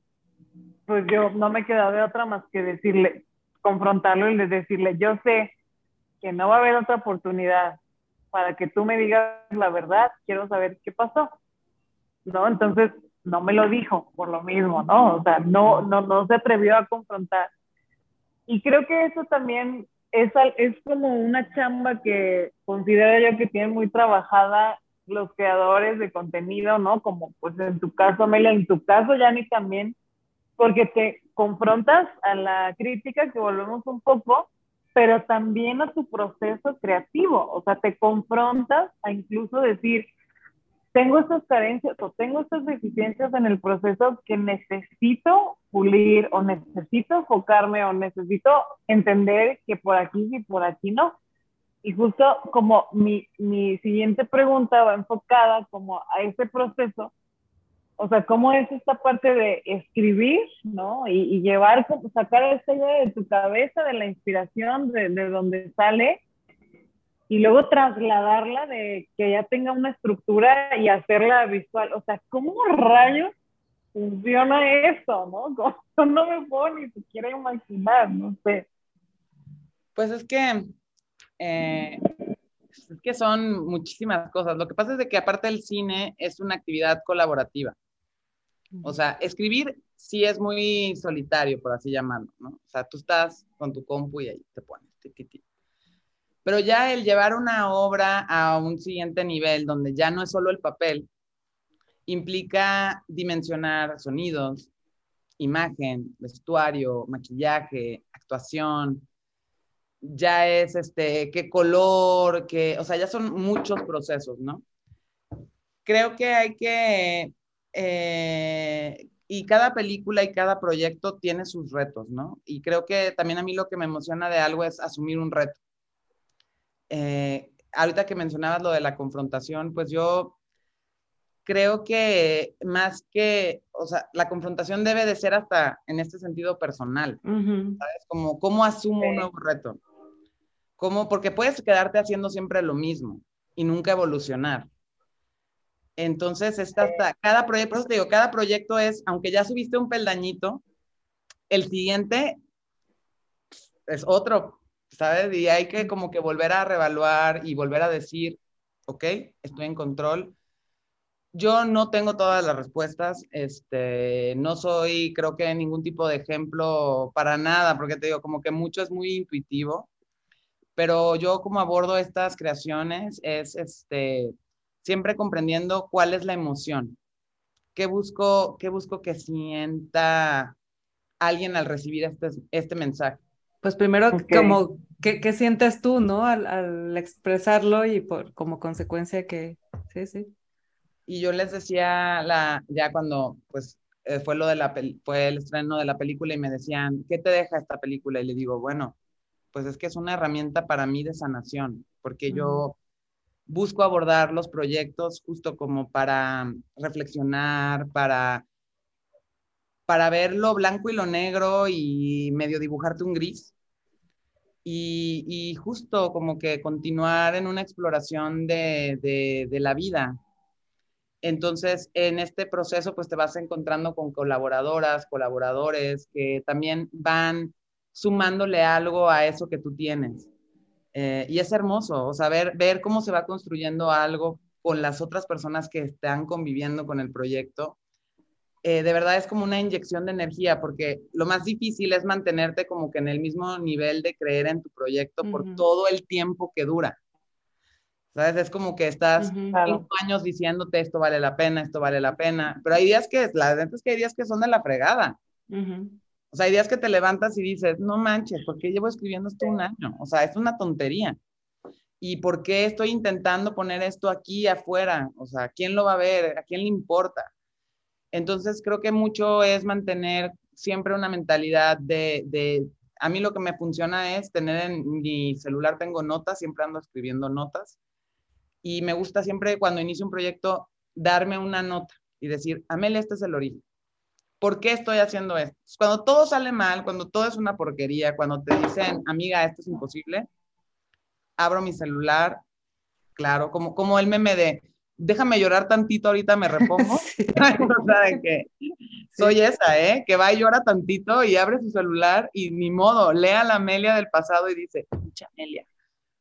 pues yo no me quedaba de otra más que decirle, confrontarlo y decirle, yo sé que no va a haber otra oportunidad para que tú me digas la verdad, quiero saber qué pasó. ¿No? Entonces, no me lo dijo por lo mismo, ¿no? O sea, no, no, no se atrevió a confrontar. Y creo que eso también es, es como una chamba que considero yo que tienen muy trabajada los creadores de contenido, ¿no? Como pues en tu caso, Amelia, en tu caso, Yanni, también, porque te confrontas a la crítica, que volvemos un poco, pero también a tu proceso creativo, o sea, te confrontas a incluso decir, tengo estas carencias o tengo estas deficiencias en el proceso que necesito pulir o necesito enfocarme o necesito entender que por aquí y por aquí no. Y justo como mi, mi siguiente pregunta va enfocada como a ese proceso, o sea, cómo es esta parte de escribir, ¿no? Y, y llevar, sacar esta idea de tu cabeza, de la inspiración, de, de donde sale, y luego trasladarla de que ya tenga una estructura y hacerla visual. O sea, ¿cómo rayos funciona eso, no? no me puedo ni siquiera imaginar, no sé. Pues es que, eh, es que son muchísimas cosas. Lo que pasa es de que aparte del cine es una actividad colaborativa. O sea, escribir sí es muy solitario, por así llamarlo, ¿no? O sea, tú estás con tu compu y ahí te pones. Pero ya el llevar una obra a un siguiente nivel, donde ya no es solo el papel, implica dimensionar sonidos, imagen, vestuario, maquillaje, actuación, ya es este, qué color, qué, o sea, ya son muchos procesos, ¿no? Creo que hay que, eh, y cada película y cada proyecto tiene sus retos, ¿no? Y creo que también a mí lo que me emociona de algo es asumir un reto. Eh, ahorita que mencionabas lo de la confrontación, pues yo creo que más que, o sea, la confrontación debe de ser hasta en este sentido personal, ¿sabes? Como cómo asumo un nuevo reto. ¿Cómo? Porque puedes quedarte haciendo siempre lo mismo y nunca evolucionar. Entonces, está hasta cada proyecto, por eso te digo, cada proyecto es, aunque ya subiste un peldañito, el siguiente es otro ¿sabes? Y hay que como que volver a reevaluar y volver a decir, ok, estoy en control. Yo no tengo todas las respuestas, este, no soy, creo que ningún tipo de ejemplo para nada, porque te digo, como que mucho es muy intuitivo, pero yo como abordo estas creaciones es, este, siempre comprendiendo cuál es la emoción, qué busco, qué busco que sienta alguien al recibir este, este mensaje. Pues primero, como, ¿qué, sientes tú, no? Al, expresarlo y por, como consecuencia que, sí, sí. Y yo les decía, la, ya cuando, pues, eh, fue lo de la, fue el estreno de la película y me decían, ¿qué te deja esta película? Y le digo, bueno, pues es que es una herramienta para mí de sanación, porque yo busco abordar los proyectos justo como para reflexionar, para para ver lo blanco y lo negro y medio dibujarte un gris y, justo como que continuar en una exploración de, la vida. Entonces, en este proceso, pues te vas encontrando con colaboradoras, colaboradores que también van sumándole algo a eso que tú tienes. Eh, y es hermoso, o sea, ver, cómo se va construyendo algo con las otras personas que están conviviendo con el proyecto eh, de verdad es como una inyección de energía, porque lo más difícil es mantenerte como que en el mismo nivel de creer en tu proyecto por todo el tiempo que dura. ¿Sabes? Es como que estás cinco años diciéndote esto vale la pena, esto vale la pena, pero hay días que, la verdad es que hay días que son de la fregada. O sea, hay días que te levantas y dices, no manches, ¿por qué llevo escribiendo esto un año? O sea, es una tontería. ¿Y por qué estoy intentando poner esto aquí afuera? O sea, ¿quién lo va a ver? ¿A quién le importa? Entonces, creo que mucho es mantener siempre una mentalidad de, a mí lo que me funciona es tener en mi celular, tengo notas, siempre ando escribiendo notas. Y me gusta siempre cuando inicio un proyecto darme una nota y decir, Amelia, este es el origen. ¿Por qué estoy haciendo esto? Cuando todo sale mal, cuando todo es una porquería, cuando te dicen, amiga, esto es imposible, abro mi celular, claro, como, como el meme de, déjame llorar tantito, ahorita me repongo. que soy esa, ¿eh? Que va y llora tantito y abre su celular y ni modo, lea la Amelia del pasado y dice, mucha Amelia,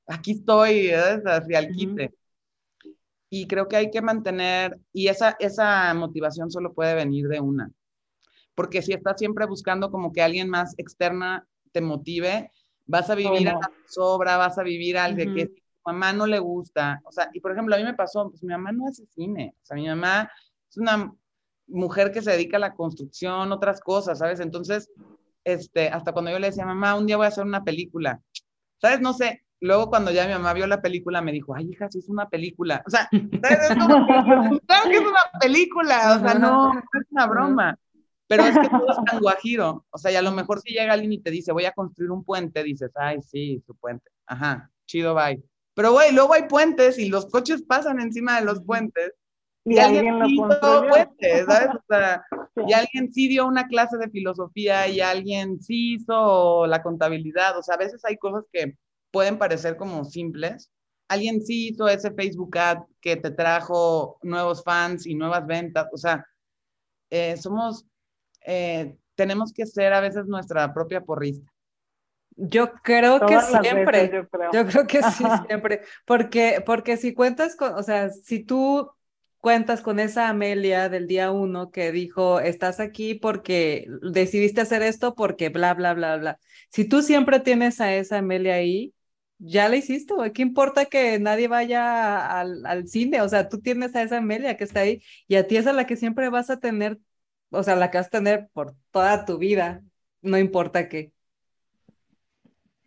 aquí estoy, ¿eh? así al quite. Y creo que hay que mantener, y esa, esa motivación solo puede venir de una porque si estás siempre buscando como que alguien más externa te motive, vas a vivir a la sobra, vas a vivir algo que tu mamá no le gusta. O sea, y por ejemplo, a mí me pasó, pues mi mamá no hace cine, o sea, mi mamá es una mujer que se dedica a la construcción, otras cosas, ¿sabes? Entonces, este, hasta cuando yo le decía, mamá, un día voy a hacer una película, ¿sabes? No sé, luego cuando ya mi mamá vio la película me dijo, ay, hija, si es una película. O sea, ¿sabes? Es claro que es una película, o sea, no, no es una broma. Pero es que todo es tan guajiro. O sea, y a lo mejor si llega alguien y te dice, voy a construir un puente, dices, ay, sí, su puente. Ajá, chido, bye. Pero, güey, luego hay puentes y los coches pasan encima de los puentes. Y, alguien, lo hizo puentes, ¿sabes? O sea, y alguien sí dio una clase de filosofía y alguien sí hizo la contabilidad. O sea, a veces hay cosas que pueden parecer como simples. Alguien sí hizo ese Facebook ad que te trajo nuevos fans y nuevas ventas. O sea, eh, somos eh, tenemos que ser a veces nuestra propia porrista. Yo creo que siempre, yo, creo. que sí, siempre, porque, porque si cuentas con, o sea, si tú cuentas con esa Amelia del día uno que dijo, estás aquí porque decidiste hacer esto porque bla, bla, bla, bla. Si tú siempre tienes a esa Amelia ahí, ya la hiciste, ¿Qué importa que nadie vaya al, al, cine? O sea, tú tienes a esa Amelia que está ahí y a ti es a la que siempre vas a tener o sea, la que vas a tener por toda tu vida, no importa qué.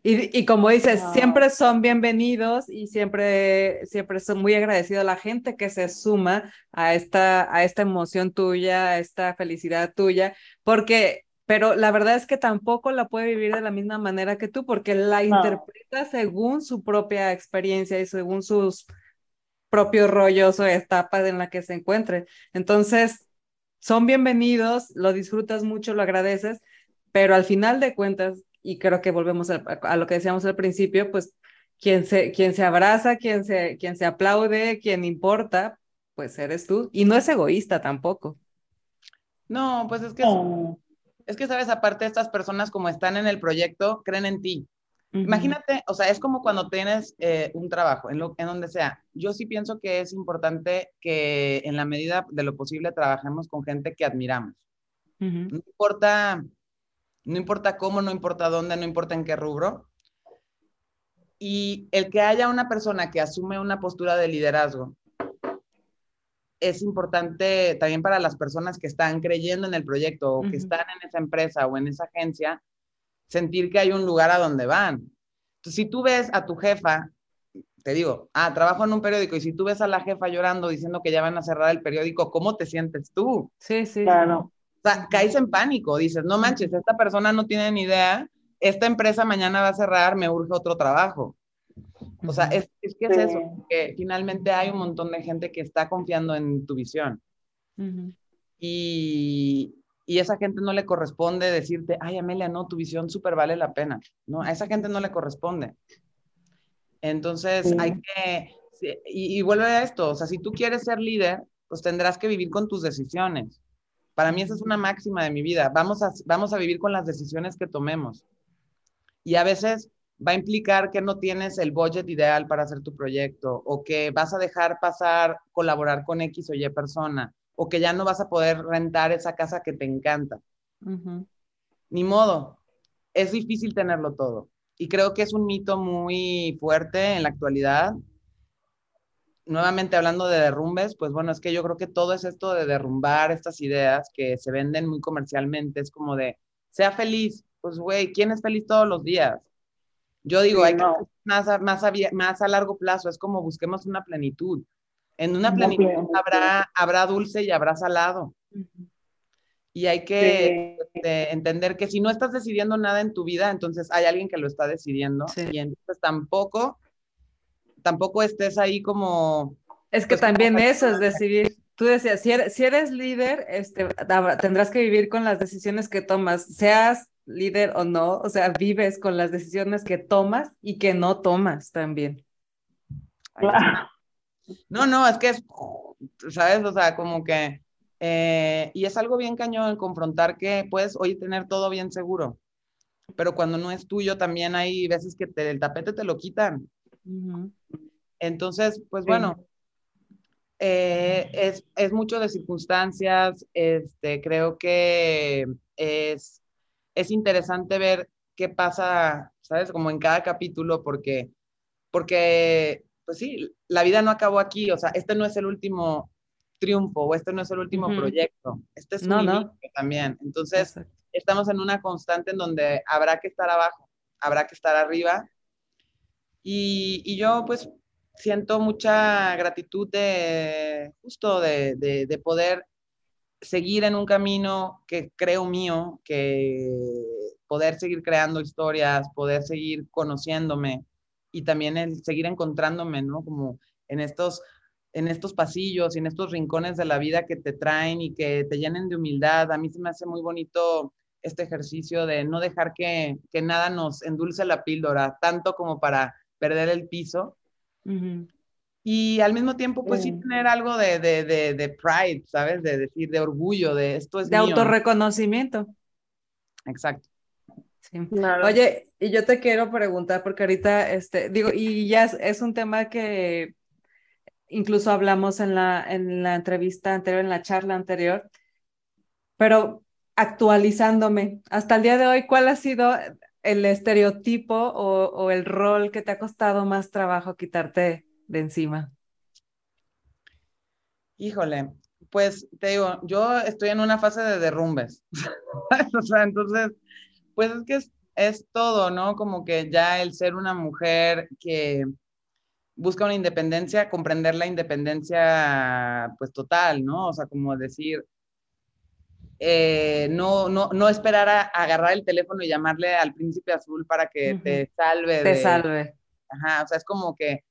Y, y como dices, siempre son bienvenidos y siempre, siempre son muy agradecidos a la gente que se suma a esta, a esta emoción tuya, a esta felicidad tuya, porque, pero la verdad es que tampoco la puede vivir de la misma manera que tú, porque la interpreta según su propia experiencia y según sus propios rollos o etapas en la que se encuentre. Entonces, son bienvenidos, lo disfrutas mucho, lo agradeces, pero al final de cuentas, y creo que volvemos a, lo que decíamos al principio, pues quien se, quien se abraza, quien se, quien se aplaude, quien importa, pues eres tú. Y no es egoísta tampoco. No, pues es que, es que, sabes, aparte estas personas como están en el proyecto, creen en ti. Imagínate, o sea, es como cuando tienes eh, un trabajo, en, lo, en donde sea. Yo sí pienso que es importante que en la medida de lo posible trabajemos con gente que admiramos. No importa, no importa cómo, no importa dónde, no importa en qué rubro. Y el que haya una persona que asume una postura de liderazgo es importante también para las personas que están creyendo en el proyecto o que están en esa empresa o en esa agencia, sentir que hay un lugar a donde van. Entonces, si tú ves a tu jefa, te digo, ah, trabajo en un periódico y si tú ves a la jefa llorando diciendo que ya van a cerrar el periódico, ¿cómo te sientes tú? Sí, sí. Claro. Caes en pánico, dices, no manches, esta persona no tiene ni idea, esta empresa mañana va a cerrar, me urge otro trabajo. O sea, es, es que es eso, que finalmente hay un montón de gente que está confiando en tu visión. Y, y esa gente no le corresponde decirte, ay, Amelia, no, tu visión súper vale la pena. No, a esa gente no le corresponde. Entonces, hay que, y, vuelve a esto, o sea, si tú quieres ser líder, pues tendrás que vivir con tus decisiones. Para mí esa es una máxima de mi vida. Vamos a, vamos a vivir con las decisiones que tomemos. Y a veces va a implicar que no tienes el budget ideal para hacer tu proyecto o que vas a dejar pasar colaborar con X o Y persona o que ya no vas a poder rentar esa casa que te encanta. Ni modo, es difícil tenerlo todo. Y creo que es un mito muy fuerte en la actualidad. Nuevamente hablando de derrumbes, pues bueno, es que yo creo que todo es esto de derrumbar estas ideas que se venden muy comercialmente. Es como de, sea feliz. Pues, güey, ¿quién es feliz todos los días? Yo digo, hay que más a, más, a, más a largo plazo, es como busquemos una plenitud. En una plenitud habrá, habrá dulce y habrá salado. Y hay que este, entender que si no estás decidiendo nada en tu vida, entonces hay alguien que lo está decidiendo. Y entonces tampoco, tampoco estés ahí como... Es que pues, también eso es decidir. Tú decías, si eres, si eres líder, este, tendrás que vivir con las decisiones que tomas, seas líder o no, o sea, vives con las decisiones que tomas y que no tomas también. No, no, es que es, ¿sabes? O sea, como que, eh, y es algo bien cañón confrontar que puedes hoy tener todo bien seguro, pero cuando no es tuyo también hay veces que el tapete te lo quitan. Entonces, pues bueno, eh, es, es mucho de circunstancias, este, creo que es es interesante ver qué pasa, ¿sabes? Como en cada capítulo, porque, porque, pues sí, la vida no acabó aquí, o sea, este no es el último triunfo o este no es el último proyecto, este es un no, también. Entonces, estamos en una constante en donde habrá que estar abajo, habrá que estar arriba. Y, y yo, pues, siento mucha gratitud de justo de, de, de poder seguir en un camino que creo mío, que poder seguir creando historias, poder seguir conociéndome y también el seguir encontrándome, ¿no? Como en estos, en estos pasillos y en estos rincones de la vida que te traen y que te llenen de humildad. A mí se me hace muy bonito este ejercicio de no dejar que, que nada nos endulce la píldora, tanto como para perder el piso, y al mismo tiempo, pues sí tener algo de, de, de, de, pride, ¿sabes? De decir, de orgullo, de esto es De autorreconocimiento. Exacto. Sí. Oye, y yo te quiero preguntar, porque ahorita, este, digo, y ya es, un tema que incluso hablamos en la, en la entrevista anterior, en la charla anterior, pero actualizándome, hasta el día de hoy, ¿cuál ha sido el estereotipo o, el rol que te ha costado más trabajo quitarte de encima? Híjole, pues te digo, yo estoy en una fase de derrumbes. o sea, entonces, pues es que es, todo, ¿no? Como que ya el ser una mujer que busca una independencia, comprender la independencia, pues total, ¿no? O sea, como decir, eh, no, no, no esperar a, agarrar el teléfono y llamarle al príncipe azul para que te salve. Te salve. Ajá, o sea, es como que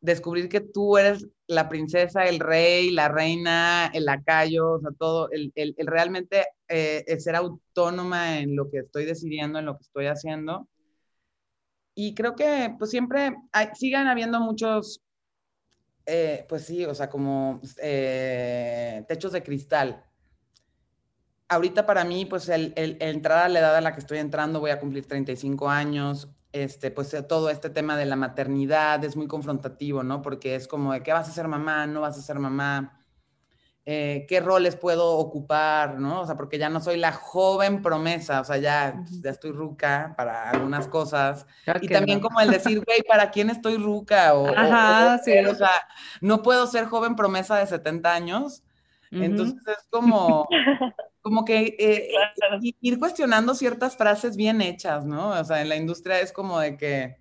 descubrir que tú eres la princesa, el rey, la reina, el lacayo, o sea, todo, el, el, realmente eh, ser autónoma en lo que estoy decidiendo, en lo que estoy haciendo. Y creo que pues siempre hay, sigan habiendo muchos, eh, pues sí, o sea, como eh, techos de cristal. Ahorita para mí, pues el, el, entrar a la edad a la que estoy entrando, voy a cumplir 35 años, este, pues eh, todo este tema de la maternidad es muy confrontativo, ¿no? Porque es como de qué vas a ser mamá, no vas a ser mamá, eh, qué roles puedo ocupar, ¿no? O sea, porque ya no soy la joven promesa, o sea, ya, ya estoy ruca para algunas cosas. y también como el decir, güey, ¿para quién estoy ruca? O, Ajá, sí. O sea, no puedo ser joven promesa de 70 años. Entonces es como, como que eh, ir cuestionando ciertas frases bien hechas, ¿no? O sea, en la industria es como de que,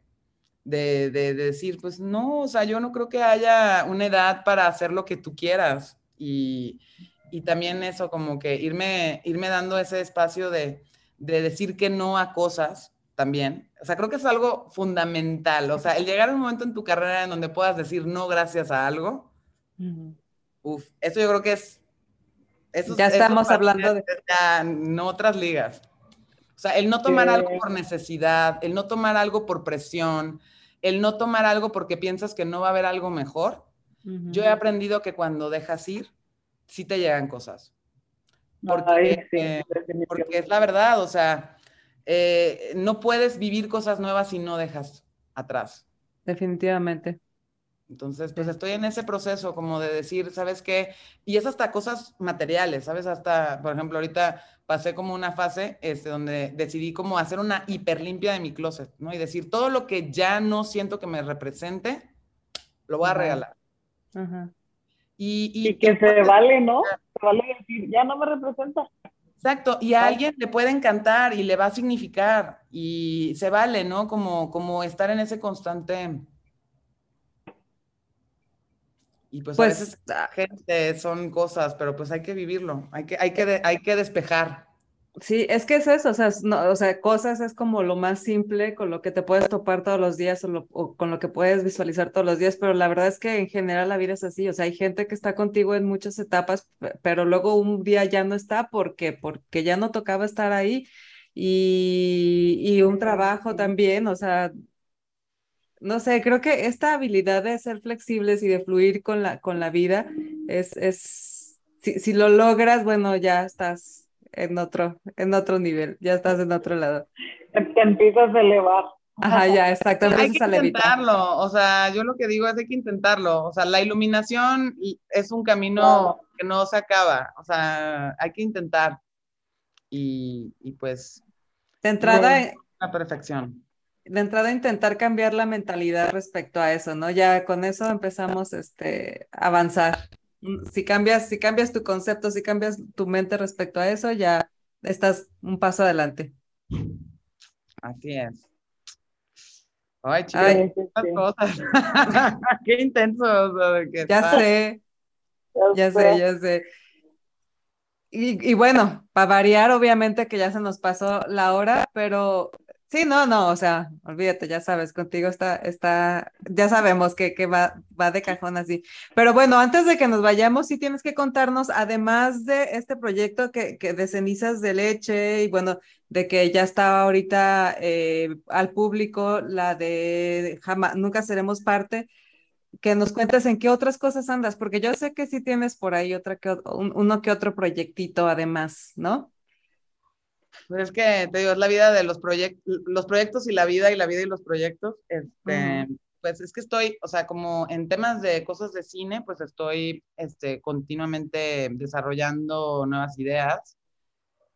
de, de, decir, pues no, o sea, yo no creo que haya una edad para hacer lo que tú quieras. Y, y también eso, como que irme, irme dando ese espacio de, de decir que no a cosas también. O sea, creo que es algo fundamental. O sea, el llegar a un momento en tu carrera en donde puedas decir no gracias a algo, uf, eso yo creo que es ya estamos hablando de... no otras ligas. O sea, el no tomar algo por necesidad, el no tomar algo por presión, el no tomar algo porque piensas que no va a haber algo mejor. Yo he aprendido que cuando dejas ir, sí te llegan cosas. Porque, eh, porque es la verdad, o sea, eh, no puedes vivir cosas nuevas si no dejas atrás. Definitivamente. Entonces, pues estoy en ese proceso como de decir, ¿sabes qué? Y es hasta cosas materiales, ¿sabes? Hasta, por ejemplo, ahorita pasé como una fase este, donde decidí como hacer una hiperlimpia de mi closet, ¿no? Y decir, todo lo que ya no siento que me represente, lo voy a regalar. Y, y, que se vale, ¿no? Se vale decir, ya no me representa. Exacto, y a alguien le puede encantar y le va a significar y se vale, ¿no? Como, como estar en ese constante. Y pues, a Pues, veces gente son cosas, pero pues hay que vivirlo, hay que, hay que, de- hay que despejar. Sí, es que es eso, o sea, es- no, o sea, cosas es como lo más simple con lo que te puedes topar todos los días o, lo- o con lo que puedes visualizar todos los días, pero la verdad es que en general la vida es así, o sea, hay gente que está contigo en muchas etapas, pe- pero luego un día ya no está porque, porque ya no tocaba estar ahí y, y un trabajo también, o sea, no sé, creo que esta habilidad de ser flexibles y de fluir con la, con la vida es, es, si, si lo logras, bueno, ya estás en otro, en otro nivel, ya estás en otro lado. Te, te empiezas a elevar. Ajá, ya, exacto, Hay que intentarlo, o sea, yo lo que digo es hay que intentarlo, o sea, la iluminación es un camino que no se acaba, o sea, hay que intentar y, y pues De entrada, Bien. la perfección. De entrada intentar cambiar la mentalidad respecto a eso, ¿no? Ya con eso empezamos este, a avanzar. Mm, Si cambias, si cambias tu concepto, si cambias tu mente respecto a eso, ya estás un paso adelante. Así es. Ay, chicos, Ay. Sí. cosas. Qué intenso. o sea, de que Ya está- sé, ya sé, ya sé. Y, y bueno, para variar, obviamente que ya se nos pasó la hora, pero sí, no, no, o sea, olvídate, ya sabes, contigo está, está, ya sabemos que, que va, va de cajón así. Pero bueno, antes de que nos vayamos, sí tienes que contarnos, además de este proyecto que, que de cenizas de leche y bueno, de que ya está ahorita eh, al público, la de jamás, nunca seremos parte que nos cuentes en qué otras cosas andas, porque yo sé que sí tienes por ahí otra que, un- uno que otro proyectito además, ¿no? Pues es que te digo, es la vida de los proyectos, los proyectos y la vida y la vida y los proyectos. Este, Pues es que estoy, o sea, como en temas de cosas de cine, pues estoy este, continuamente desarrollando nuevas ideas.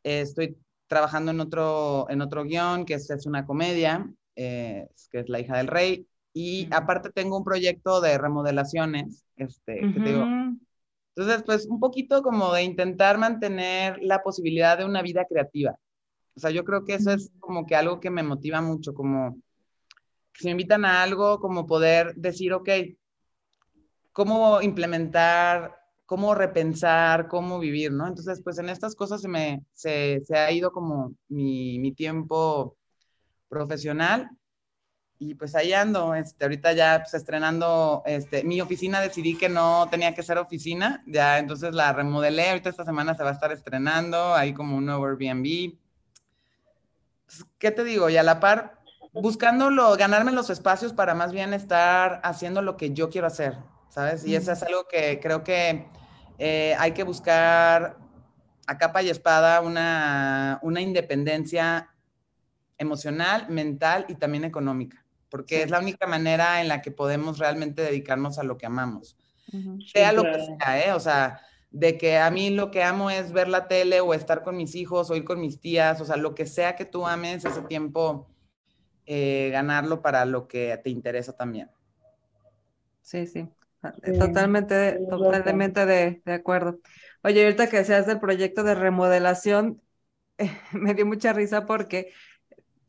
Eh, estoy trabajando en otro, en otro guion, que es, es una comedia, eh, que es La hija del rey. Y aparte tengo un proyecto de remodelaciones, este, que te digo, entonces, pues un poquito como de intentar mantener la posibilidad de una vida creativa. O sea, yo creo que eso es como que algo que me motiva mucho, como que si me invitan a algo, como poder decir, ok, cómo implementar, cómo repensar, cómo vivir, ¿no? Entonces, pues en estas cosas se me, se, se ha ido como mi, mi tiempo profesional y pues ahí ando, este, ahorita ya pues, estrenando, este, mi oficina decidí que no tenía que ser oficina, ya entonces la remodelé, ahorita esta semana se va a estar estrenando, ahí como un nuevo Airbnb. Pues, ¿Qué te digo? Y a la par, buscándolo, ganarme los espacios para más bien estar haciendo lo que yo quiero hacer, ¿sabes? Y eso es algo que creo que eh, hay que buscar a capa y espada una, una independencia emocional, mental y también económica, porque Sí. es la única manera en la que podemos realmente dedicarnos a lo que amamos, sea lo que sea, ¿eh? O sea, de que a mí lo que amo es ver la tele o estar con mis hijos o ir con mis tías, o sea, lo que sea que tú ames, ese tiempo, eh, ganarlo para lo que te interesa también. Sí, sí, ah, Sí, totalmente, totalmente de, de acuerdo. Oye, ahorita que decías del proyecto de remodelación, me dio mucha risa porque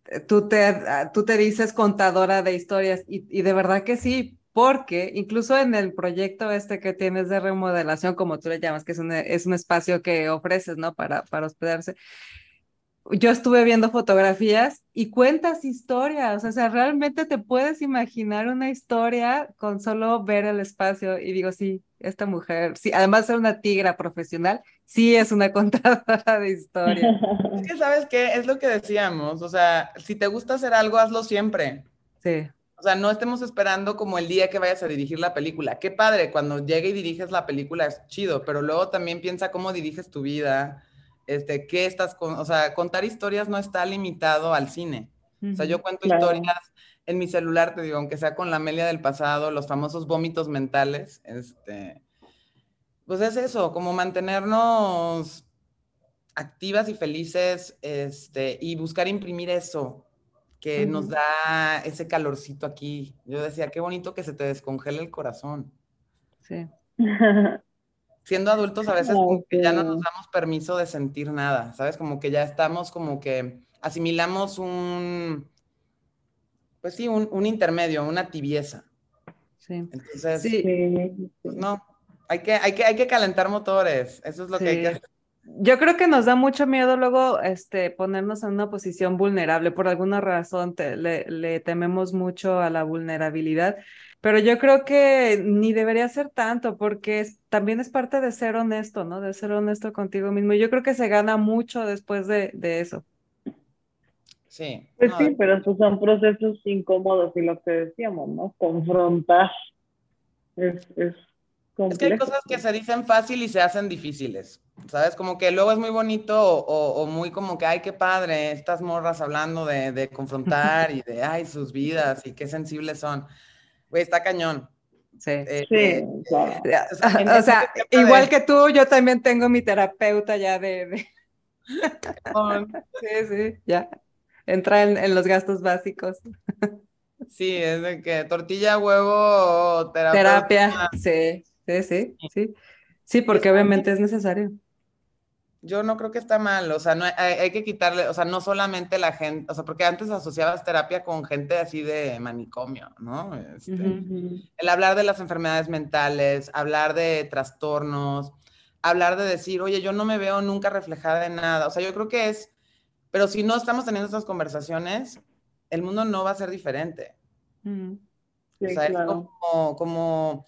eh, tú te, ah, tú te dices contadora de historias y, y de verdad que sí, porque incluso en el proyecto este que tienes de remodelación, como tú le llamas, que es un, es un espacio que ofreces, ¿no? Para, para hospedarse. Yo estuve viendo fotografías y cuentas historias, o sea, realmente te puedes imaginar una historia con solo ver el espacio y digo, sí, esta mujer, sí, además de ser una tigra profesional, sí es una contadora de historia. Es que, ¿sabes qué? Es lo que decíamos, o sea, si te gusta hacer algo, hazlo siempre. Sí, O sea, no estemos esperando como el día que vayas a dirigir la película. Qué padre, cuando llegue y diriges la película es chido, pero luego también piensa cómo diriges tu vida, este, qué estás con, o sea, contar historias no está limitado al cine. O sea, yo cuento Claro. historias en mi celular, te digo, aunque sea con la Amelia del pasado, los famosos vómitos mentales, este, pues es eso, como mantenernos activas y felices, este, y buscar imprimir eso que nos da ese calorcito aquí. Yo decía, qué bonito que se te descongele el corazón. sí. siendo adultos a veces como que ya no nos damos permiso de sentir nada, ¿sabes? Como que ya estamos como que asimilamos un, pues sí, un, intermedio, una tibieza. Sí. Entonces, sí. Pues no, hay que, hay, que, hay que calentar motores, eso es lo que hay que hacer. Yo creo que nos da mucho miedo luego este, ponernos en una posición vulnerable. Por alguna razón le, le, tememos mucho a la vulnerabilidad, pero yo creo que ni debería ser tanto porque también es parte de ser honesto, ¿no? De ser honesto contigo mismo. Yo creo que se gana mucho después de, de eso. Sí. Pues sí, pero esos son procesos incómodos y lo que decíamos, ¿no? Confrontar es, es Es que hay cosas que se dicen fácil y se hacen difíciles, ¿sabes? Como que luego es muy bonito o, o muy como que, ay, qué padre, estas morras hablando de, de confrontar y de, ay, sus vidas y qué sensibles son. Güey, está cañón. Sí, eh, sí eh, O sea, igual que tú, yo también tengo mi terapeuta ya de... de... sí, sí, ya entra en, los gastos básicos. Sí, es de que tortilla, huevo, terapia. Terapia, sí, sí, sí, sí. Sí, porque obviamente es necesario. Yo no creo que está mal, o sea, no hay, que quitarle, o sea, no solamente la gente, o sea, porque antes asociabas terapia con gente así de manicomio, ¿no? Este, el hablar de las enfermedades mentales, hablar de trastornos, hablar de decir, oye, yo no me veo nunca reflejada en nada, o sea, yo creo que es pero si no estamos teniendo estas conversaciones, el mundo no va a ser diferente. Mm. o sea, es como, como,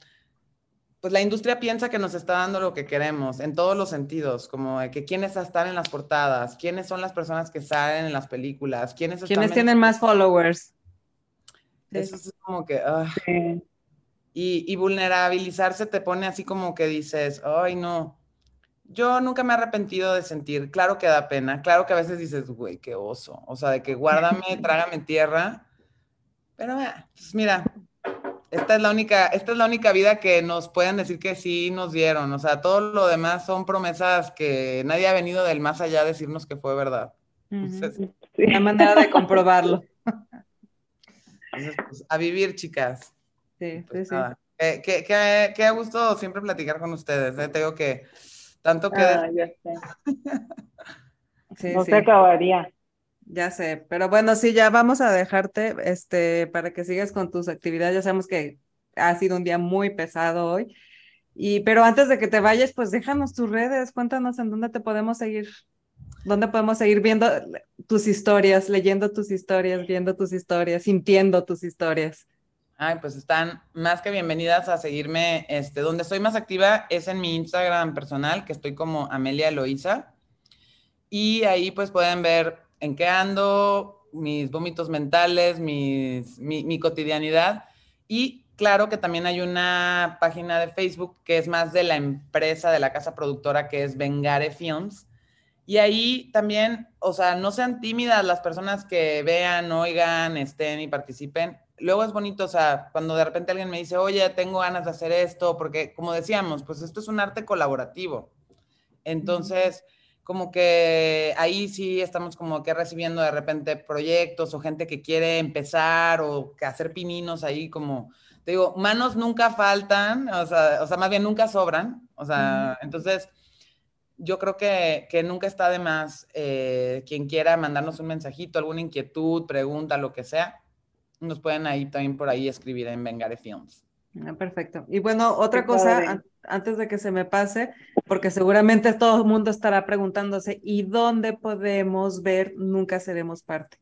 pues la industria piensa que nos está dando lo que queremos en todos los sentidos, como de que quiénes están en las portadas, quiénes son las personas que salen en las películas, quiénes, ¿Quiénes tienen más followers. Eso es como que... Ah. Y, y, vulnerabilizarse te pone así como que dices, ay no, yo nunca me he arrepentido de sentir, claro que da pena, claro que a veces dices, güey, qué oso, o sea, de que guárdame, trágame tierra, pero eh, pues mira, esta es la única, esta es la única vida que nos pueden decir que sí nos dieron, o sea, todo lo demás son promesas que nadie ha venido del más allá a decirnos que fue verdad. Una manera de comprobarlo. Pues, a vivir, chicas. Sí, pues sí, sí. Qué, qué, gusto siempre platicar con ustedes. ¿eh? Te digo que tanto que... Ah, ya sé. no se acabaría. Ya sé, pero bueno, sí, ya vamos a dejarte este, para que sigas con tus actividades. Ya sabemos que ha sido un día muy pesado hoy. Y, pero antes de que te vayas, pues déjanos tus redes, cuéntanos en dónde te podemos seguir, dónde podemos seguir viendo tus historias, leyendo tus historias, viendo tus historias, sintiendo tus historias. Ay, pues están más que bienvenidas a seguirme. Este, donde estoy más activa es en mi Instagram personal, que estoy como Amelia Loiza. Y ahí pues pueden ver en qué ando, mis vómitos mentales, mi, mi cotidianidad. Y claro que también hay una página de Facebook que es más de la empresa, de la casa productora, que es Vengare Films. Y ahí también, o sea, no sean tímidas las personas que vean, oigan, estén y participen luego es bonito, o sea, cuando de repente alguien me dice, oye, tengo ganas de hacer esto, porque como decíamos, pues esto es un arte colaborativo. Entonces, como que ahí sí estamos como que recibiendo de repente proyectos o gente que quiere empezar o que hacer pininos ahí como, te digo, manos nunca faltan, o sea, o sea más bien nunca sobran, o sea, entonces yo creo que, que, nunca está de más eh, quien quiera mandarnos un mensajito, alguna inquietud, pregunta, lo que sea nos pueden ahí también por ahí escribir en Vengare Films. Ah, perfecto. Y bueno, otra cosa, antes de que se me pase, porque seguramente todo el mundo estará preguntándose, ¿y dónde podemos ver Nunca Seremos Parte?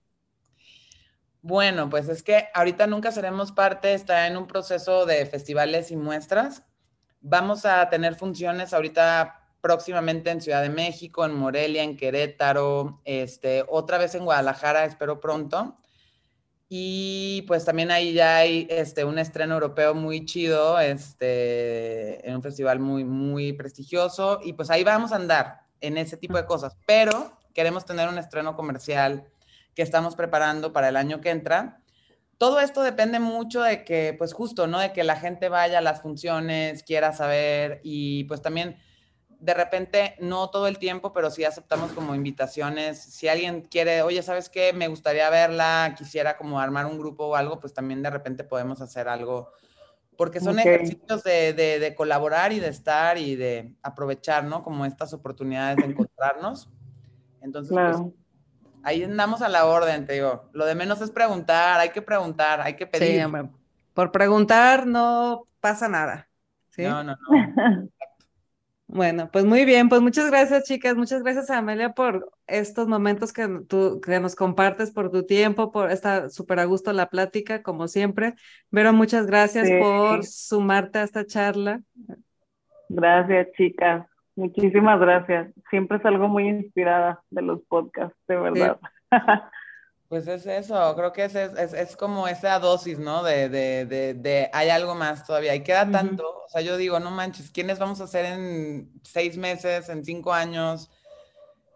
Bueno, pues es que ahorita Nunca Seremos Parte está en un proceso de festivales y muestras. Vamos a tener funciones ahorita próximamente en Ciudad de México, en Morelia, en Querétaro, este, otra vez en Guadalajara, espero pronto. Y pues también ahí ya hay este, un estreno europeo muy chido, este, en un festival muy, muy prestigioso. Y pues ahí vamos a andar en ese tipo de cosas. Pero queremos tener un estreno comercial que estamos preparando para el año que entra. Todo esto depende mucho de que, pues justo, ¿no? De que la gente vaya a las funciones, quiera saber y pues también de repente, no todo el tiempo, pero sí aceptamos como invitaciones. Si alguien quiere, oye, ¿sabes qué? Me gustaría verla, quisiera como armar un grupo o algo, pues también de repente podemos hacer algo, porque son ejercicios de, colaborar y de estar y de aprovechar, ¿no? Como estas oportunidades de encontrarnos. Entonces, pues, ahí andamos a la orden, te digo. Lo de menos es preguntar, hay que preguntar, hay que pedir. Sí, por preguntar no pasa nada. ¿sí? No, no, no. Bueno, pues muy bien, pues muchas gracias chicas, muchas gracias a Amelia por estos momentos que, tú, que nos compartes, por tu tiempo, por esta súper a gusto la plática, como siempre. Vero, muchas gracias por sumarte a esta charla. Gracias chicas, muchísimas gracias. Siempre salgo muy inspirada de los podcasts, de verdad. Pues es eso, creo que es, es, es como esa dosis, ¿no? De, de, de, de, hay algo más todavía, y queda tanto, o sea, yo digo, no manches, ¿quiénes vamos a hacer en seis meses, en cinco años?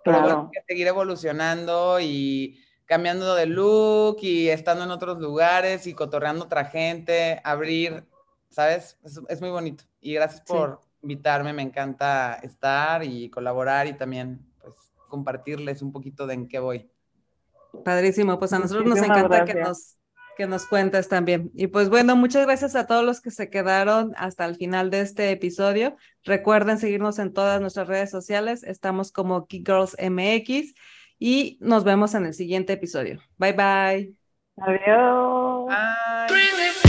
Pero bueno, que seguir evolucionando y cambiando de look y estando en otros lugares y cotorreando otra gente, abrir, ¿sabes? Es, es muy bonito. Y gracias por invitarme, me encanta estar y colaborar y también, pues, compartirles un poquito de en qué voy. Padrísimo, pues a nosotros nos encanta que nos, que nos cuentes también. Y pues bueno, muchas gracias a todos los que se quedaron hasta el final de este episodio. Recuerden seguirnos en todas nuestras redes sociales. Estamos como Geek Girls MX y nos vemos en el siguiente episodio. Bye bye. Adiós. Bye.